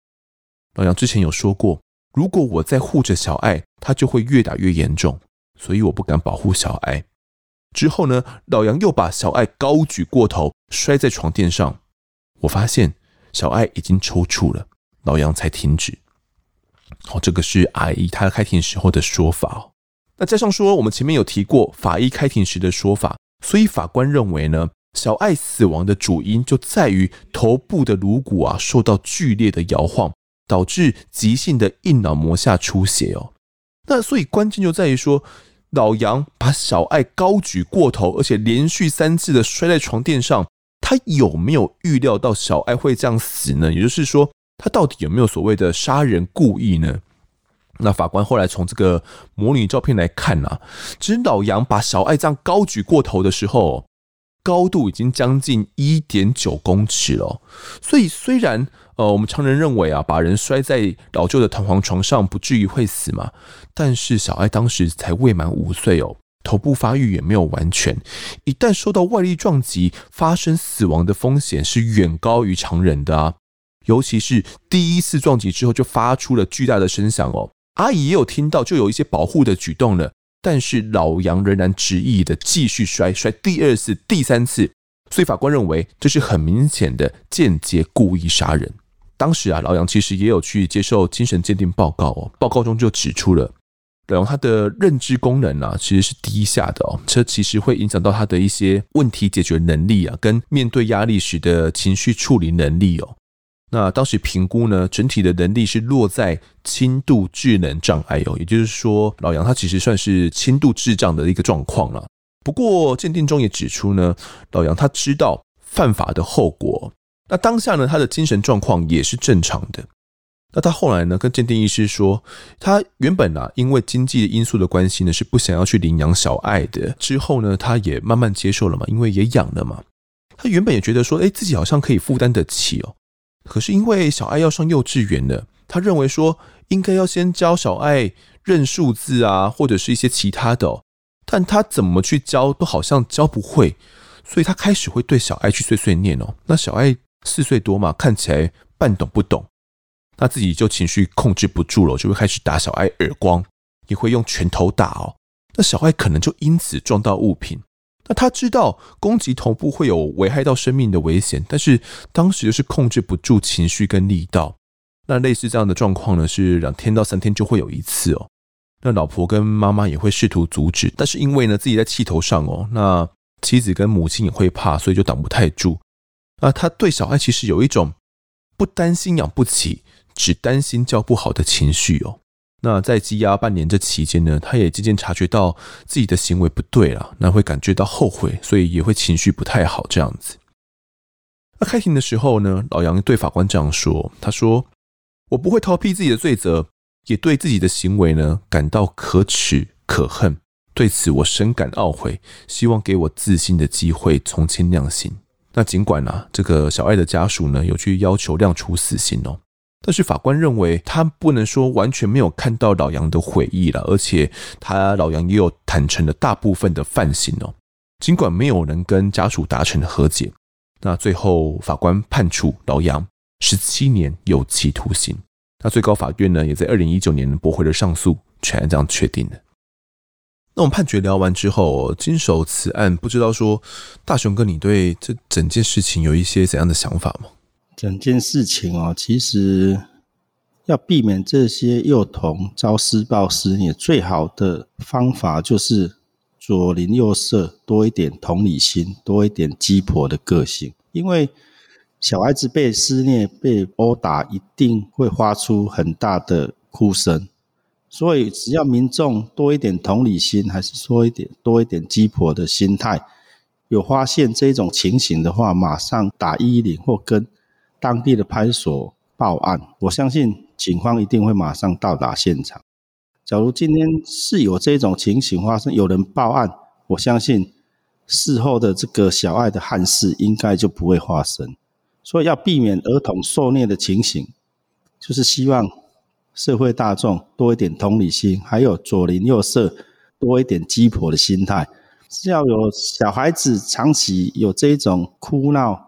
老杨之前有说过，如果我再护着小爱，她就会越打越严重，所以我不敢保护小爱。之后呢，老杨又把小爱高举过头，摔在床垫上。我发现小爱已经抽搐了，老杨才停止。好，这个是阿姨她开庭时候的说法。那加上说，我们前面有提过法医开庭时的说法，所以法官认为呢，小爱死亡的主因就在于头部的颅骨啊受到剧烈的摇晃，导致急性的硬脑膜下出血哦。那所以关键就在于说，老杨把小爱高举过头，而且连续三次的摔在床垫上，他有没有预料到小爱会这样死呢？也就是说，他到底有没有所谓的杀人故意呢？那法官后来从这个模拟照片来看啊，其实老杨把小爱这样高举过头的时候，高度已经将近一点九公尺了。所以虽然呃，我们常人认为啊，把人摔在老旧的弹簧床上不至于会死嘛，但是小爱当时才未满五岁哦，头部发育也没有完全，一旦受到外力撞击，发生死亡的风险是远高于常人的啊。尤其是第一次撞击之后就发出了巨大的声响哦。阿姨也有听到，就有一些保护的举动了，但是老杨仍然执意的继续摔，摔第二次、第三次，所以法官认为这是很明显的间接故意杀人。当时啊，老杨其实也有去接受精神鉴定报告哦，报告中就指出了老杨他的认知功能啊其实是低下的哦，这其实会影响到他的一些问题解决能力啊，跟面对压力时的情绪处理能力哦。那当时评估呢，整体的能力是落在轻度智能障碍哦，也就是说，老杨他其实算是轻度智障的一个状况了。不过鉴定中也指出呢，老杨他知道犯法的后果。那当下呢，他的精神状况也是正常的。那他后来呢，跟鉴定医师说，他原本啊，因为经济的因素的关系呢，是不想要去领养小爱的。之后呢，他也慢慢接受了嘛，因为也养了嘛。他原本也觉得说，哎，自己好像可以负担得起哦。可是因为小爱要上幼稚园了，他认为说应该要先教小爱认数字啊，或者是一些其他的哦，但他怎么去教都好像教不会，所以他开始会对小爱去碎碎念哦。那小爱四岁多嘛，看起来半懂不懂，他自己就情绪控制不住了，就会开始打小爱耳光，也会用拳头打哦。那小爱可能就因此撞到物品。那他知道攻击头部会有危害到生命的危险，但是当时就是控制不住情绪跟力道。那类似这样的状况呢，是两天到三天就会有一次哦。那老婆跟妈妈也会试图阻止，但是因为呢自己在气头上哦，那妻子跟母亲也会怕，所以就挡不太住。那他对小爱其实有一种不担心养不起，只担心教不好的情绪哦。那在羁押半年这期间呢，他也渐渐察觉到自己的行为不对了，那会感觉到后悔，所以也会情绪不太好这样子。那开庭的时候呢，老杨对法官这样说：“他说，我不会逃避自己的罪责，也对自己的行为呢感到可耻可恨，对此我深感懊悔，希望给我自新的机会，从轻量刑。那尽管啊，这个小爱的家属呢有去要求量处死刑哦。”但是法官认为，他不能说完全没有看到老杨的悔意了，而且他老杨也有坦诚了大部分的犯行哦。尽管没有能跟家属达成和解，那最后法官判处老杨十七年有期徒刑。那最高法院呢，也在二零一九年驳回了上诉，全案这样确定的。那我们判决聊完之后，经手此案，不知道说大雄哥，你对这整件事情有一些怎样的想法吗？整件事情哦，其实要避免这些幼童遭施暴施虐，最好的方法就是左邻右舍多一点同理心，多一点鸡婆的个性。因为小孩子被施虐、被殴打，一定会发出很大的哭声。所以，只要民众多一点同理心，还是说一点多一点鸡婆的心态，有发现这种情形的话，马上打一一零或跟。当地的派出所报案，我相信警方一定会马上到达现场。假如今天是有这种情形发生，有人报案，我相信事后的这个小爱的憾事应该就不会发生。所以要避免儿童受虐的情形，就是希望社会大众多一点同理心，还有左邻右舍多一点鸡婆的心态。只要有小孩子长期有这种哭闹。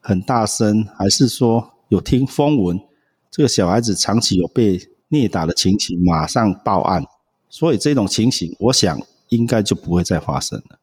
很大声，还是说有听风闻，这个小孩子长期有被虐打的情形，马上报案。所以这种情形，我想应该就不会再发生了。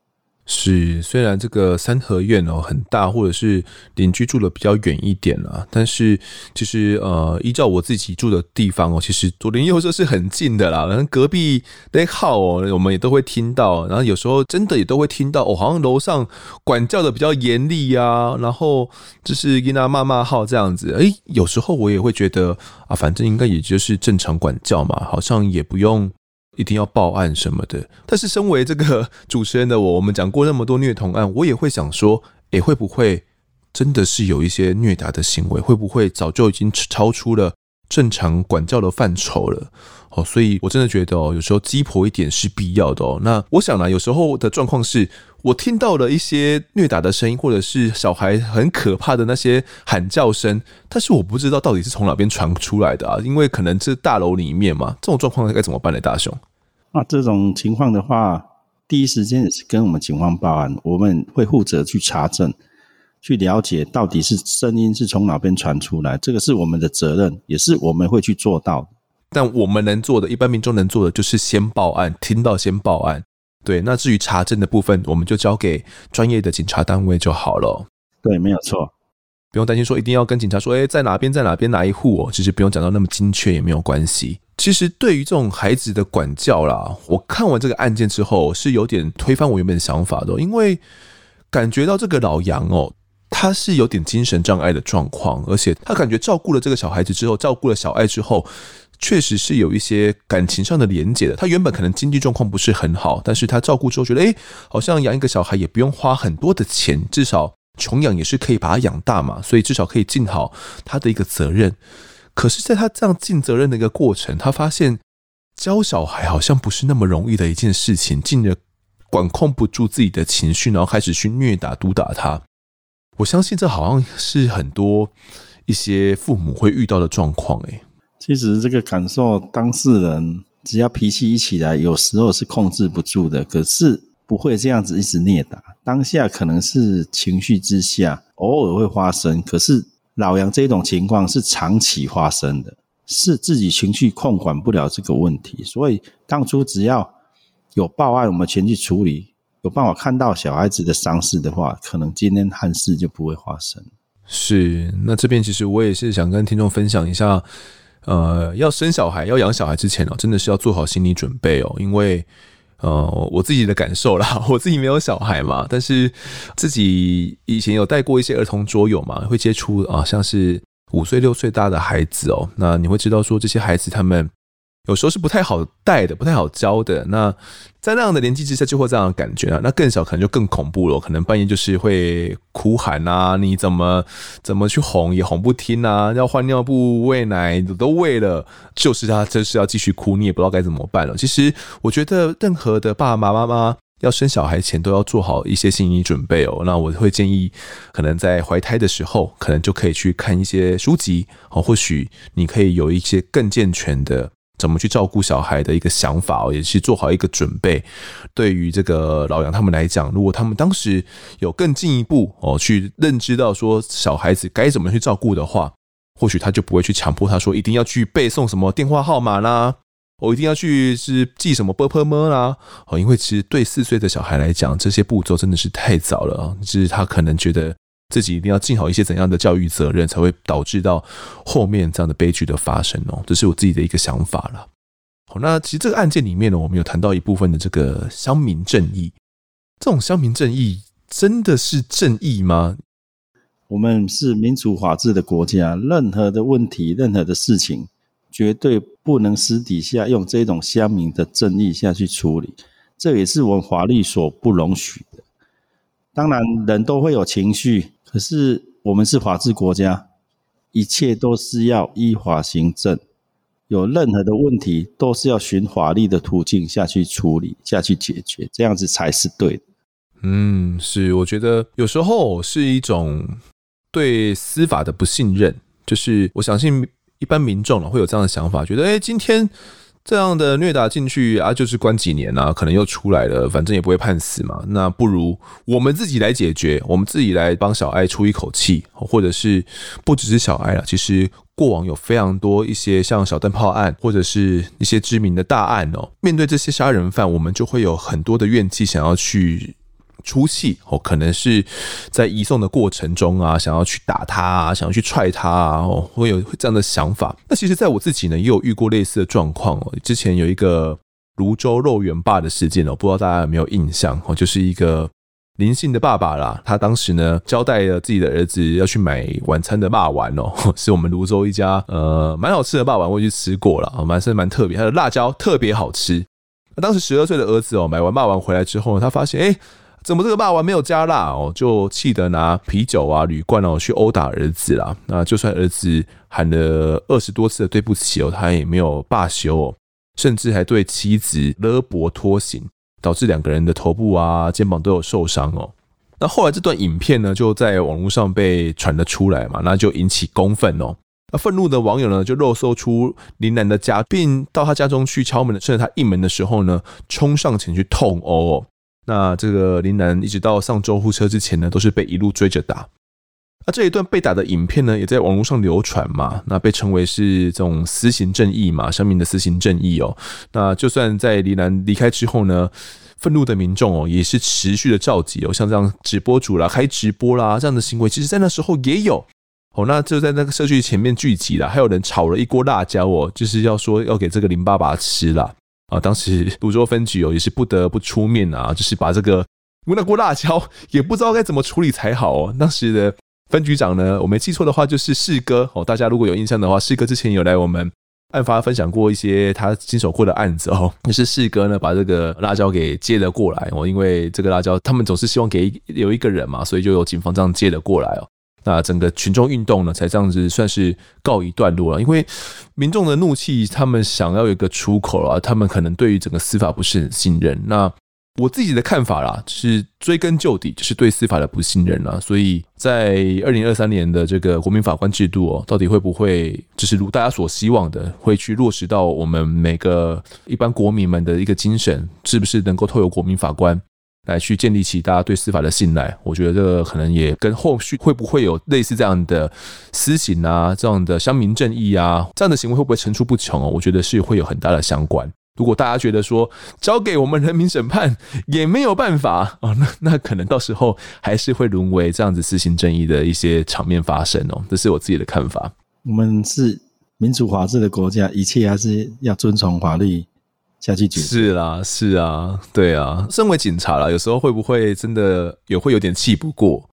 是，虽然这个三合院哦很大，或者是邻居住的比较远一点啊，但是其实呃，依照我自己住的地方哦，其实左邻右舍是很近的啦。然后隔壁那号哦，我们也都会听到，然后有时候真的也都会听到哦，好像楼上管教的比较严厉啊，然后就是跟他骂骂号这样子。诶，有时候我也会觉得啊，反正应该也就是正常管教嘛，好像也不用。一定要报案什么的，但是身为这个主持人的我，我们讲过那么多虐童案，我也会想说，诶，会不会真的是有一些虐打的行为？会不会早就已经超出了正常管教的范畴了？哦，所以我真的觉得哦，有时候鸡婆一点是必要的哦。那我想呢，有时候的状况是我听到了一些虐打的声音，或者是小孩很可怕的那些喊叫声，但是我不知道到底是从哪边传出来的啊，因为可能是大楼里面嘛，这种状况该怎么办呢？大雄？那这种情况的话，第一时间也是跟我们警方报案，我们会负责去查证，去了解到底是声音是从哪边传出来，这个是我们的责任，也是我们会去做到的。但我们能做的，一般民众能做的，就是先报案，听到先报案。对，那至于查证的部分，我们就交给专业的警察单位就好了。对，没有错，不用担心说一定要跟警察说，诶，在哪边，在哪边哪一户哦，其实不用讲到那么精确，也没有关系。其实对于这种孩子的管教啦，我看完这个案件之后是有点推翻我原本的想法的，因为感觉到这个老杨哦，他是有点精神障碍的状况，而且他感觉照顾了这个小孩子之后，照顾了小爱之后，确实是有一些感情上的连结的。他原本可能经济状况不是很好，但是他照顾之后觉得，诶，好像养一个小孩也不用花很多的钱，至少穷养也是可以把他养大嘛，所以至少可以尽好他的一个责任。可是，在他这样尽责任的一个过程，他发现教小孩好像不是那么容易的一件事情，进而管控不住自己的情绪，然后开始去虐打、毒打他。我相信这好像是很多一些父母会遇到的状况。诶，其实这个感受，当事人只要脾气一起来，有时候是控制不住的。可是不会这样子一直虐打，当下可能是情绪之下，偶尔会发生。可是。老杨这种情况是长期发生的，是自己情绪控管不了这个问题，所以当初只要有报案，我们前去处理，有办法看到小孩子的伤势的话，可能今天憾事就不会发生。是，那这边其实我也是想跟听众分享一下，呃，要生小孩、要养小孩之前哦，真的是要做好心理准备哦，因为。呃，我自己的感受啦，我自己没有小孩嘛，但是自己以前有带过一些儿童桌游嘛，会接触啊，像是五岁六岁大的孩子哦，那你会知道说这些孩子他们。有时候是不太好带的，不太好教的。那在那样的年纪之下，就会这样的感觉啊。那更小可能就更恐怖了，可能半夜就是会哭喊啊，你怎么怎么去哄也哄不听啊，要换尿布、喂奶都喂了，就是他就是要继续哭，你也不知道该怎么办了。其实我觉得任何的爸爸妈妈要生小孩前都要做好一些心理准备哦。那我会建议，可能在怀胎的时候，可能就可以去看一些书籍哦，或许你可以有一些更健全的。怎么去照顾小孩的一个想法哦，也是做好一个准备。对于这个老杨他们来讲，如果他们当时有更进一步哦去认知到说小孩子该怎么去照顾的话，或许他就不会去强迫他说一定要去背诵什么电话号码啦，我一定要去是记什么 b u r 啦哦，因为其实对四岁的小孩来讲，这些步骤真的是太早了，就是他可能觉得自己一定要尽好一些怎样的教育责任，才会导致到后面这样的悲剧的发生哦。这是我自己的一个想法了。好，那其实这个案件里面呢，我们有谈到一部分的这个乡民正义。这种乡民正义真的是正义吗？我们是民主法治的国家，任何的问题、任何的事情，绝对不能私底下用这种乡民的正义下去处理。这也是我们法律所不容许的。当然，人都会有情绪。可是我们是法治国家，一切都是要依法行政。有任何的问题，都是要循法律的途径下去处理、下去解决，这样子才是对的。嗯，是，我觉得有时候是一种对司法的不信任，就是我相信一般民众会有这样的想法，觉得哎，今天。这样的虐打进去啊，就是关几年啊，可能又出来了，反正也不会判死嘛。那不如我们自己来解决，我们自己来帮小爱出一口气，或者是不只是小爱了。其实过往有非常多一些像小灯泡案，或者是一些知名的大案哦。面对这些杀人犯，我们就会有很多的怨气，想要去出气哦，可能是在移送的过程中啊，想要去打他啊，想要去踹他啊，哦，会有这样的想法。那其实，在我自己呢，也有遇过类似的状况哦。之前有一个芦洲肉圆爸的事件哦，不知道大家有没有印象哦？就是一个林姓的爸爸啦，他当时呢交代了自己的儿子要去买晚餐的霸丸哦，是我们芦洲一家呃蛮好吃的霸丸，我去吃过了，蛮是蛮特别，它的辣椒特别好吃。那当时十二岁的儿子哦，买完霸丸回来之后，他发现哎，怎么这个霸王没有加辣哦？就气得拿啤酒啊、铝罐哦去殴打儿子啦。那就算儿子喊了二十多次的对不起哦，他也没有罢休哦，甚至还对妻子勒脖拖行，导致两个人的头部啊、肩膀都有受伤哦。那后来这段影片呢，就在网络上被传了出来嘛，那就引起公愤哦。那愤怒的网友呢，就肉搜出林男的家，并到他家中去敲门，趁着他应门的时候呢，冲上前去痛殴哦。那这个林男一直到上救护车之前呢，都是被一路追着打。那这一段被打的影片呢，也在网络上流传嘛，那被称为是这种私刑正义嘛，乡民的私刑正义哦。那就算在林男离开之后呢，愤怒的民众哦，也是持续的召集哦，像这样直播主啦、开直播啦这样的行为，其实在那时候也有。哦，那就在那个社区前面聚集了，还有人炒了一锅辣椒哦，就是要说要给这个林爸爸吃啦。啊。当时 泸州分局哦也是不得不出面啊，就是把这个因为那锅辣椒也不知道该怎么处理才好哦。当时的分局长呢，我没记错的话就是四哥哦，大家如果有印象的话，四哥之前有来我们案发分享过一些他经手过的案子哦，就是四哥呢把这个辣椒给接了过来哦，因为这个辣椒他们总是希望给有一个人嘛，所以就由警方这样接了过来哦。那整个群众运动呢，才这样子算是告一段落了。因为民众的怒气，他们想要有一个出口啊，他们可能对于整个司法不是很信任。那我自己的看法啦，是追根究底，就是对司法的不信任啦。所以在二零二三年的这个国民法官制度哦，到底会不会就是如大家所希望的，会去落实到我们每个一般国民们的一个精神，是不是能够透过国民法官？来去建立起大家对司法的信赖，我觉得这个可能也跟后续会不会有类似这样的私刑啊，这样的乡民正义啊，这样的行为会不会层出不穷哦？我觉得是会有很大的相关。如果大家觉得说交给我们人民审判也没有办法哦，那那可能到时候还是会沦为这样子私刑正义的一些场面发生哦。这是我自己的看法。我们是民主法治的国家，一切还是要遵从法律。下去是啦，是啊，对啊。身为警察啦，有时候会不会真的也会有点气不过？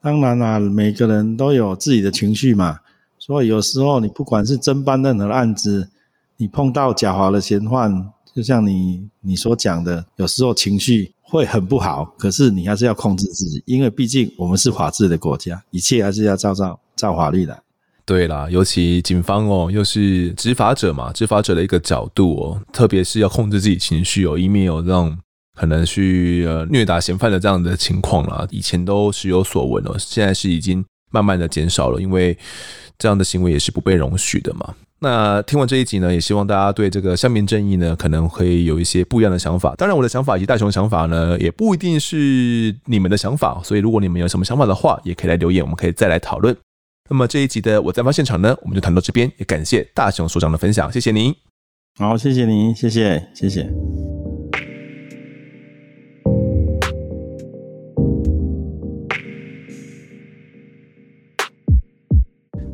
当然啦，每个人都有自己的情绪嘛。所以有时候你不管是侦办任何案子，你碰到狡猾的嫌犯，就像你你所讲的，有时候情绪会很不好。可是你还是要控制自己，因为毕竟我们是法治的国家，一切还是要照照照法律的。对啦，尤其警方哦，又是执法者嘛，执法者的一个角度哦，特别是要控制自己情绪哦，以免有这种可能去呃虐打嫌犯的这样的情况啦。以前都时有所闻哦，现在是已经慢慢的减少了，因为这样的行为也是不被容许的嘛。那听完这一集呢，也希望大家对这个乡民正义呢，可能会有一些不一样的想法。当然，我的想法以及大雄的想法呢，也不一定是你们的想法，所以如果你们有什么想法的话，也可以来留言，我们可以再来讨论。那么这一集的我在案发现场呢，我们就谈到这边，也感谢大雄所长的分享，谢谢您。好，谢谢您，谢谢，谢谢。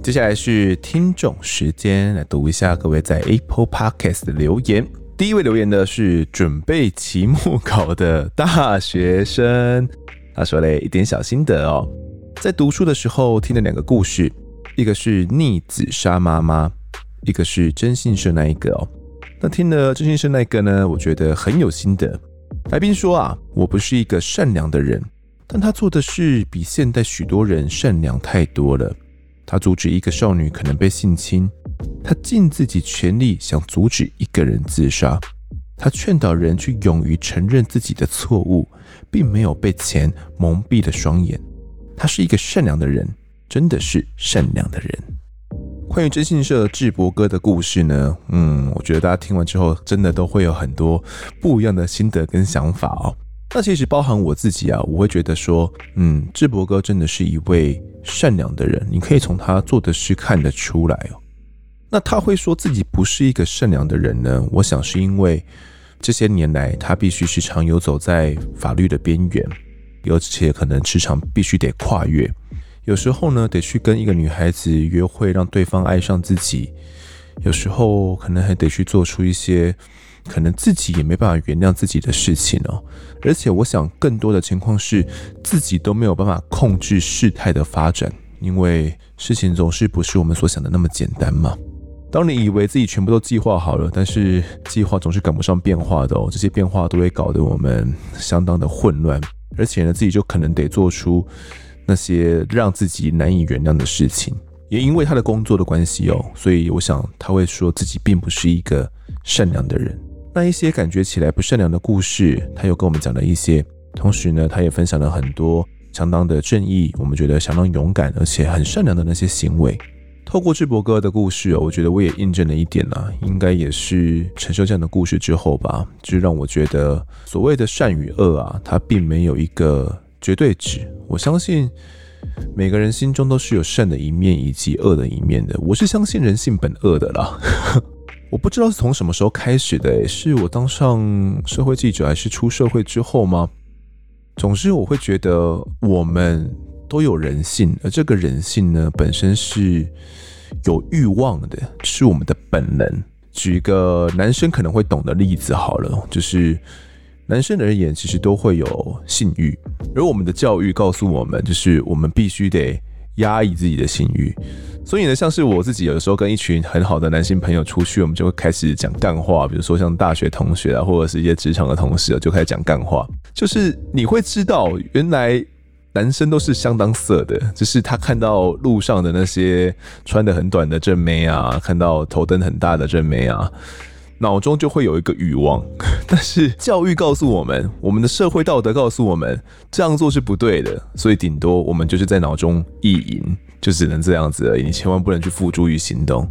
接下来是听众时间，来读一下各位在 Apple Podcast 的留言。第一位留言的是准备期末考的大学生，他说嘞一点小心得哦。在读书的时候听了两个故事，一个是逆子杀妈妈，一个是真信社那一个哦。那听了真信社那一个呢，我觉得很有心得。来宾说啊，我不是一个善良的人，但他做的事比现代许多人善良太多了。他阻止一个少女可能被性侵，他尽自己全力想阻止一个人自杀，他劝导人去勇于承认自己的错误，并没有被钱蒙蔽了双眼。他是一个善良的人，真的是善良的人。关于征信社智博哥的故事呢，嗯，我觉得大家听完之后，真的都会有很多不一样的心得跟想法哦。那其实包含我自己啊，我会觉得说，嗯，智博哥真的是一位善良的人，你可以从他做的事看得出来哦。那他会说自己不是一个善良的人呢？我想是因为这些年来他必须时常游走在法律的边缘。而且可能时常必须得跨越。有时候呢，得去跟一个女孩子约会，让对方爱上自己；有时候可能还得去做出一些可能自己也没办法原谅自己的事情哦。而且，我想更多的情况是自己都没有办法控制事态的发展，因为事情总是不是我们所想的那么简单嘛。当你以为自己全部都计划好了，但是计划总是赶不上变化的哦，这些变化都会搞得我们相当的混乱，而且呢，自己就可能得做出那些让自己难以原谅的事情。也因为他的工作的关系哦，所以我想他会说自己并不是一个善良的人。那一些感觉起来不善良的故事，他又跟我们讲了一些，同时呢，他也分享了很多相当的正义，我们觉得相当勇敢而且很善良的那些行为。透过智博哥的故事哦，我觉得我也印证了一点啊，应该也是承受这样的故事之后吧，就让我觉得所谓的善与恶啊，它并没有一个绝对值。我相信每个人心中都是有善的一面以及恶的一面的。我是相信人性本恶的啦。我不知道是从什么时候开始的，是我当上社会记者还是出社会之后吗？总之，我会觉得我们。都有人性，而这个人性呢，本身是有欲望的，是我们的本能。举一个男生可能会懂的例子好了，就是男生而言，其实都会有性欲，而我们的教育告诉我们，就是我们必须得压抑自己的性欲。所以呢，像是我自己有的时候跟一群很好的男性朋友出去，我们就会开始讲干话，比如说像大学同学啊，或者是一些职场的同事啊，就开始讲干话。就是你会知道，原来。男生都是相当色的，就是他看到路上的那些穿的很短的正妹啊，看到头灯很大的正妹啊，脑中就会有一个欲望。但是教育告诉我们，我们的社会道德告诉我们，这样做是不对的，所以顶多我们就是在脑中意淫，就只能这样子而已。你千万不能去付诸于行动。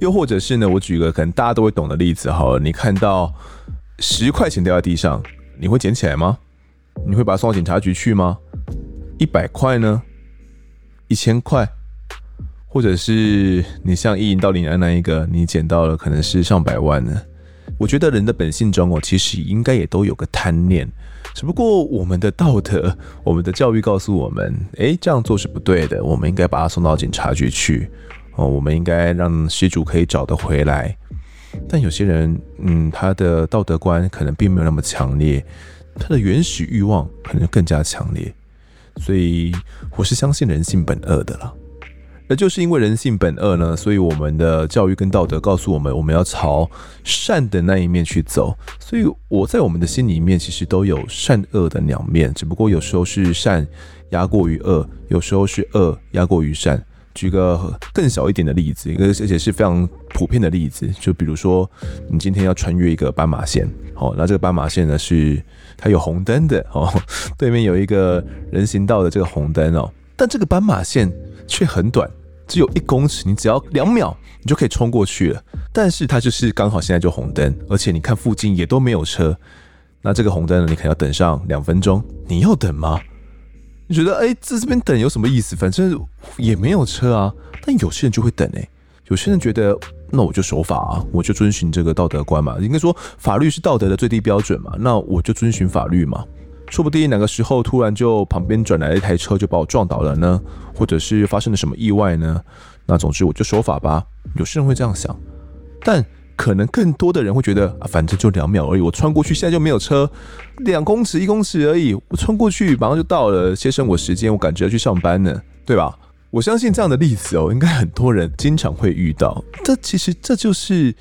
又或者是呢，我举个可能大家都会懂的例子好了，你看到十块钱掉在地上，你会捡起来吗？你会把它送到警察局去吗？一百块呢？一千块，或者是你像意淫到岭南那一个，你捡到了可能是上百万呢？我觉得人的本性中哦，其实应该也都有个贪念，只不过我们的道德、我们的教育告诉我们，诶，这样做是不对的，我们应该把他送到警察局去哦，我们应该让失主可以找得回来。但有些人，嗯，他的道德观可能并没有那么强烈，他的原始欲望可能更加强烈。所以我是相信人性本恶的啦，那就是因为人性本恶呢，所以我们的教育跟道德告诉我们，我们要朝善的那一面去走。所以我在我们的心里面其实都有善恶的两面，只不过有时候是善压过于恶，有时候是恶压过于善。举个更小一点的例子，一个而且是非常普遍的例子，就比如说你今天要穿越一个斑马线，好，那这个斑马线呢是它有红灯的哦，对面有一个人行道的这个红灯哦，但这个斑马线却很短，只有一公尺，你只要两秒你就可以冲过去了。但是它就是刚好现在就红灯，而且你看附近也都没有车，那这个红灯呢，你可能要等上两分钟，你要等吗？你觉得哎，在这边等有什么意思？反正也没有车啊。但有些人就会等哎，有些人觉得那我就守法啊，我就遵循这个道德观嘛。应该说法律是道德的最低标准嘛，那我就遵循法律嘛。说不定哪个时候突然就旁边转来一台车就把我撞倒了呢，或者是发生了什么意外呢？那总之我就守法吧。有些人会这样想，但。可能更多的人会觉得啊，反正就两秒而已，我穿过去现在就没有车，两公尺一公尺而已，我穿过去马上就到了，节省我时间，我赶着要去上班呢，对吧？我相信这样的例子哦，应该很多人经常会遇到。这其实这就是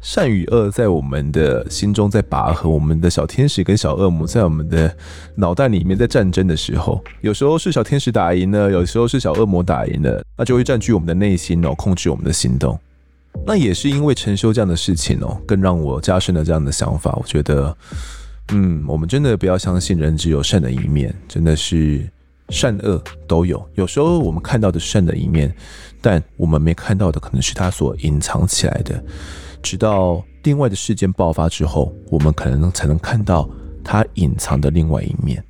善与恶在我们的心中在拔河，我们的小天使跟小恶魔在我们的脑袋里面在战争的时候，有时候是小天使打赢了，有时候是小恶魔打赢了，那就会占据我们的内心哦，控制我们的行动。那也是因为陈修这样的事情哦，更让我加深了这样的想法。我觉得，嗯，我们真的不要相信人只有善的一面，真的是善恶都有。有时候我们看到的善的一面，但我们没看到的可能是他所隐藏起来的。直到另外的事件爆发之后，我们可能才能看到他隐藏的另外一面。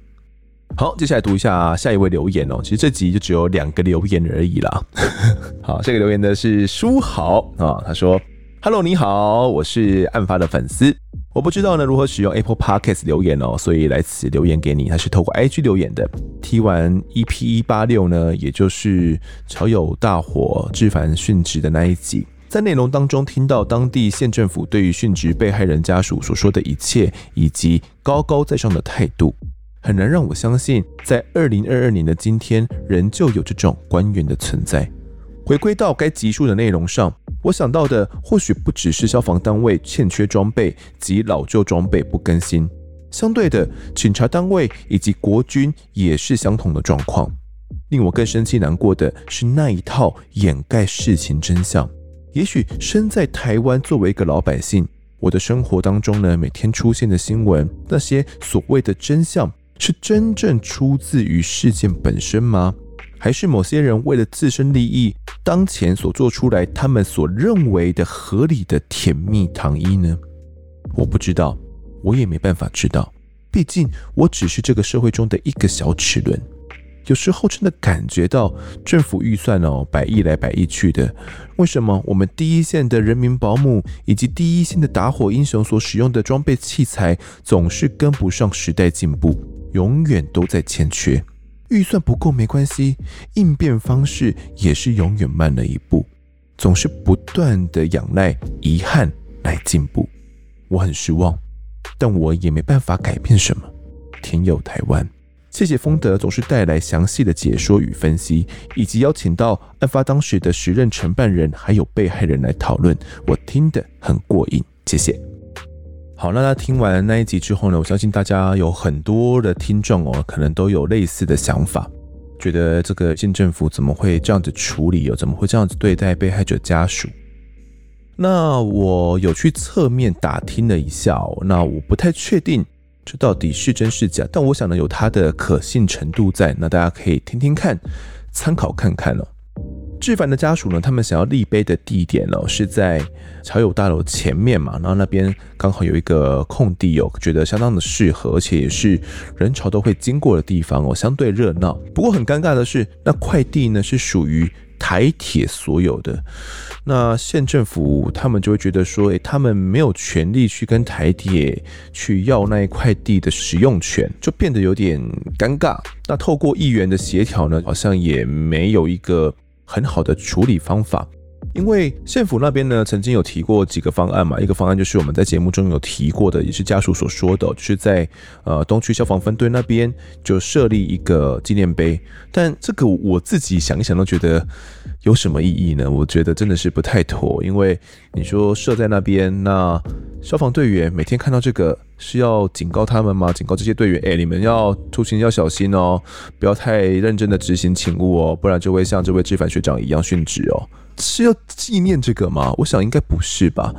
好，接下来读一下下一位留言哦。其实这集就只有两个留言而已啦。好，这个留言的是书豪啊，他说：“Hello，你好，我是案发的粉丝。我不知道呢如何使用 Apple Podcast 留言哦，所以来此留言给你，他是透过 IG 留言的。听完 EP 一八六呢，也就是乔友大火智凡殉职的那一集，在内容当中听到当地县政府对于殉职被害人家属所说的一切，以及高高在上的态度，很难让我相信，在二零二二年的今天，仍旧有这种官员的存在。回归到该集数的内容上。我想到的或许不只是消防单位欠缺装备及老旧装备不更新，相对的，警察单位以及国军也是相同的状况。令我更生气难过的是那一套掩盖事情真相。也许身在台湾，作为一个老百姓，我的生活当中呢，每天出现的新闻，那些所谓的真相，是真正出自于事件本身吗？还是某些人为了自身利益，当前所做出来他们所认为的合理的甜蜜糖衣呢？我不知道，我也没办法知道。毕竟我只是这个社会中的一个小齿轮。有时候真的感觉到政府预算哦，百亿来百亿去的，为什么我们第一线的人民保姆以及第一线的打火英雄所使用的装备器材总是跟不上时代进步，永远都在欠缺？预算不够没关系，应变方式也是永远慢了一步，总是不断的仰赖遗憾来进步。我很失望，但我也没办法改变什么。天佑台湾，谢谢丰德总是带来详细的解说与分析，以及邀请到案发当时的时任承办人还有被害人来讨论，我听得很过瘾。谢谢。好，那他听完那一集之后呢，我相信大家有很多的听众哦，可能都有类似的想法，觉得这个县政府怎么会这样子处理哦，怎么会这样子对待被害者家属？那我有去侧面打听了一下哦，那我不太确定这到底是真是假，但我想呢，有它的可信程度在，那大家可以听听看，参考看看哦。志凡的家属呢，他们想要立碑的地点哦，是在乔友大楼前面嘛，然后那边刚好有一个空地哦，觉得相当的适合，而且也是人潮都会经过的地方哦，相对热闹。不过很尴尬的是，那块地呢是属于台铁所有的，那县政府他们就会觉得说，诶，他们没有权利去跟台铁去要那一块地的使用权，就变得有点尴尬。那透过议员的协调呢，好像也没有一个。很好的处理方法，因为县府那边呢曾经有提过几个方案嘛，一个方案就是我们在节目中有提过的，也是家属所说的，就是在呃东区消防分队那边就设立一个纪念碑，但这个我自己想一想都觉得有什么意义呢？我觉得真的是不太妥，因为你说设在那边，那消防队员每天看到这个。是要警告他们吗？警告这些队员，哎、你们要出勤要小心哦，不要太认真的执行勤务哦，不然就会像这位志凡学长一样殉职哦。是要纪念这个吗？我想应该不是吧。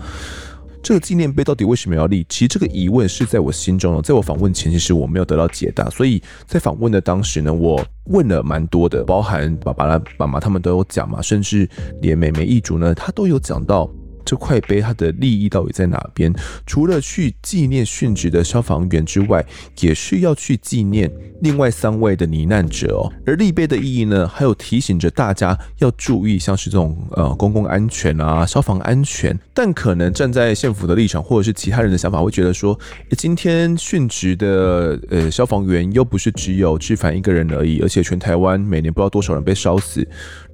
这个纪念碑到底为什么要立？其实这个疑问是在我心中的，在我访问前，其实我没有得到解答，所以在访问的当时呢，我问了蛮多的，包含爸爸、妈妈他们都有讲嘛，甚至连美美一族呢，他都有讲到。这块碑它的利益到底在哪边？除了去纪念殉职的消防员之外，也是要去纪念另外三位的罹难者哦。而立碑的意义呢，还有提醒着大家要注意，像是这种呃公共安全啊、消防安全。但可能站在县府的立场，或者是其他人的想法，会觉得说，今天殉职的呃消防员又不是只有志凡一个人而已，而且全台湾每年不知道多少人被烧死，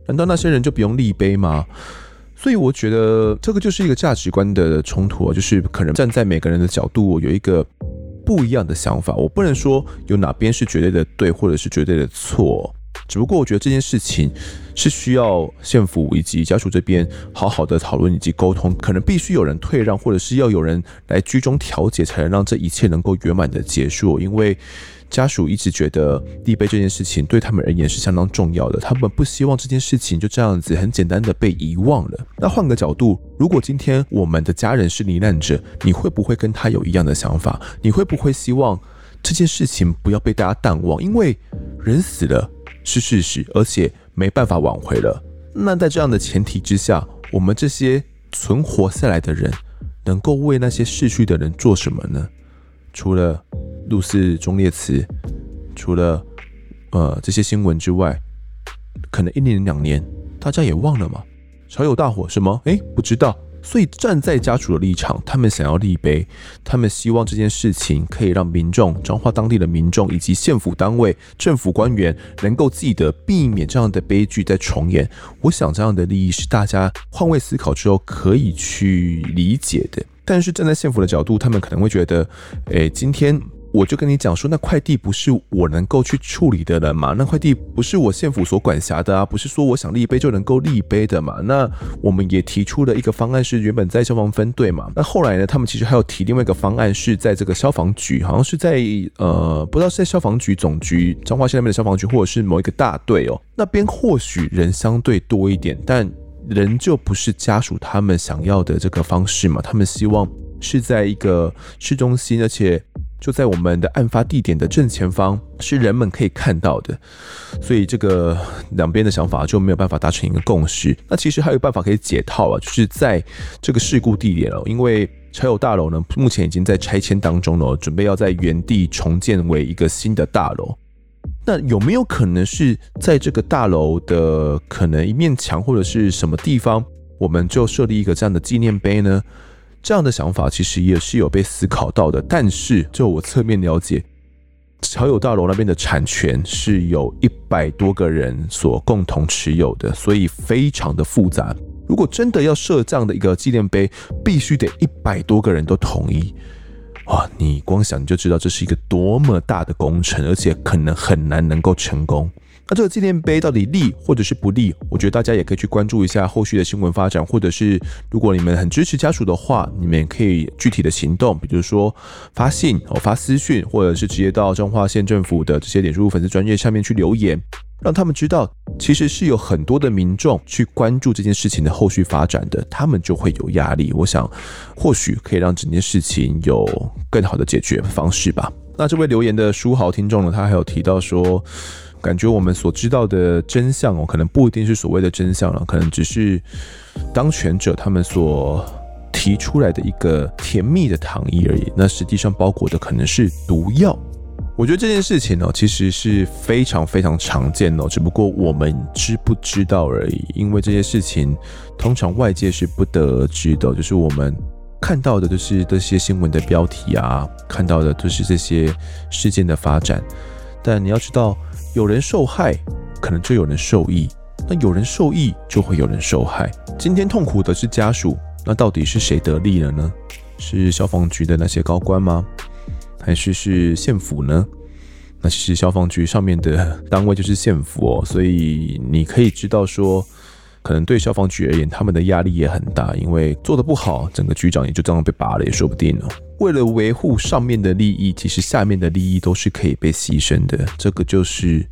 难道那些人就不用立碑吗？所以我觉得这个就是一个价值观的冲突，就是可能站在每个人的角度有一个不一样的想法。我不能说有哪边是绝对的对，或者是绝对的错。只不过我觉得这件事情是需要县府以及家属这边好好的讨论以及沟通，可能必须有人退让，或者是要有人来居中调解，才能让这一切能够圆满的结束。因为家属一直觉得立碑这件事情对他们而言是相当重要的，他们不希望这件事情就这样子很简单的被遗忘了。那换个角度，如果今天我们的家人是罹难者，你会不会跟他有一样的想法？你会不会希望这件事情不要被大家淡忘？因为人死了是事实，而且没办法挽回了。那在这样的前提之下，我们这些存活下来的人，能够为那些逝去的人做什么呢？除了六四忠烈祠，除了呃这些新闻之外，可能一年两年大家也忘了吗？乔友大火什么？哎，不知道。所以站在家属的立场，他们想要立碑，他们希望这件事情可以让民众、彰化当地的民众以及县府单位、政府官员能够记得，避免这样的悲剧再重演。我想这样的利益是大家换位思考之后可以去理解的。但是站在县府的角度，他们可能会觉得，诶，今天。我就跟你讲说，那快递不是我能够去处理的了嘛？那快递不是我县府所管辖的啊，不是说我想立碑就能够立碑的嘛？那我们也提出了一个方案，是原本在消防分队嘛。那后来呢，他们其实还有提另外一个方案，是在这个消防局，好像是在呃，不知道是在消防局总局彰化县那边的消防局，或者是某一个大队哦。那边或许人相对多一点，但仍旧不是家属他们想要的这个方式嘛。他们希望是在一个市中心，而且。就在我们的案发地点的正前方，是人们可以看到的，所以这个两边的想法就没有办法达成一个共识。那其实还有办法可以解套啊，就是在这个事故地点了，因为柴油大楼呢，目前已经在拆迁当中了，准备要在原地重建为一个新的大楼。那有没有可能是在这个大楼的可能一面墙或者是什么地方，我们就设立一个这样的纪念碑呢？这样的想法其实也是有被思考到的，但是就我侧面了解，桥友大楼那边的产权是有一百多个人所共同持有的，所以非常的复杂。如果真的要设这样的一个纪念碑，必须得一百多个人都同意。哇，你光想你就知道这是一个多么大的工程，而且可能很难能够成功。那这个纪念碑到底立或者是不立？我觉得大家也可以去关注一下后续的新闻发展，或者是如果你们很支持家属的话，你们也可以具体的行动，比如说发信哦、发私讯，或者是直接到彰化县政府的这些脸书粉丝专页下面去留言，让他们知道其实是有很多的民众去关注这件事情的后续发展的，他们就会有压力。我想或许可以让整件事情有更好的解决方式吧。那这位留言的书豪听众呢，他还有提到说。感觉我们所知道的真相哦，可能不一定是所谓的真相了，可能只是当权者他们所提出来的一个甜蜜的糖衣而已。那实际上包裹的可能是毒药。我觉得这件事情呢，其实是非常非常常见的，只不过我们知不知道而已。因为这些事情通常外界是不得而知的，就是我们看到的都是这些新闻的标题啊，看到的都是这些事件的发展。但你要知道。有人受害，可能就有人受益；那有人受益，就会有人受害。今天痛苦的是家属，那到底是谁得利了呢？是消防局的那些高官吗？还是是县府呢？那其实消防局上面的单位就是县府哦，所以你可以知道说，可能对消防局而言，他们的压力也很大，因为做得不好，整个局长也就这样被拔了，也说不定哦。为了维护上面的利益，其实下面的利益都是可以被牺牲的，这个就是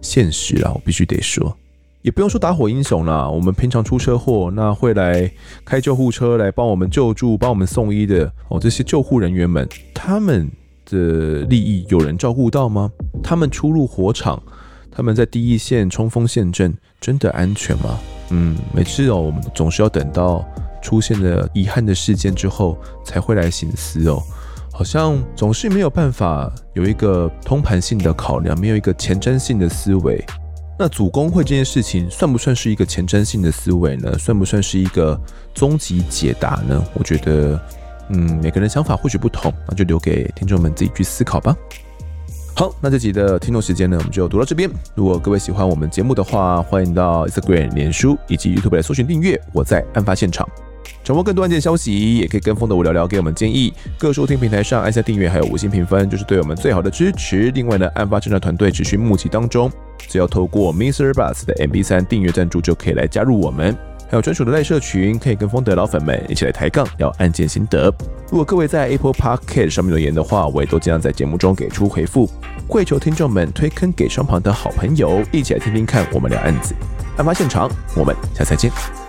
现实啊！我必须得说，也不用说打火英雄啦，我们平常出车祸，那会来开救护车来帮我们救助、帮我们送医的哦，这些救护人员们，他们的利益有人照顾到吗？他们出入火场，他们在第一线冲锋陷阵，真的安全吗？嗯，每次哦，我们总是要等到。出现了遗憾的事件之后，才会来省思哦，好像总是没有办法有一个通盘性的考量，没有一个前瞻性的思维。那组工会这件事情算不算是一个前瞻性的思维呢？算不算是一个终极解答呢？我觉得，嗯，每个人想法或许不同，那就留给听众们自己去思考吧。好，那这集的听众时间呢，我们就读到这边。如果各位喜欢我们节目的话，欢迎到 Instagram、脸书以及 YouTube 来搜寻订阅。我在案发现场。掌握更多案件消息，也可以跟风的我聊聊，给我们建议。各收听平台上按下订阅，还有五星评分，就是对我们最好的支持。另外呢，案发侦查团队持续募集当中，只要透过 Mr. Bus 的 MB3 订阅赞助，就可以来加入我们。还有专属的赖社群，可以跟风的老粉们一起来抬杠聊案件心得。如果各位在 Apple Podcast 上面留言的话，我也都尽量在节目中给出回复。跪求听众们推坑给身旁的好朋友，一起来听听看我们聊案子。案发现场，我们下次再见。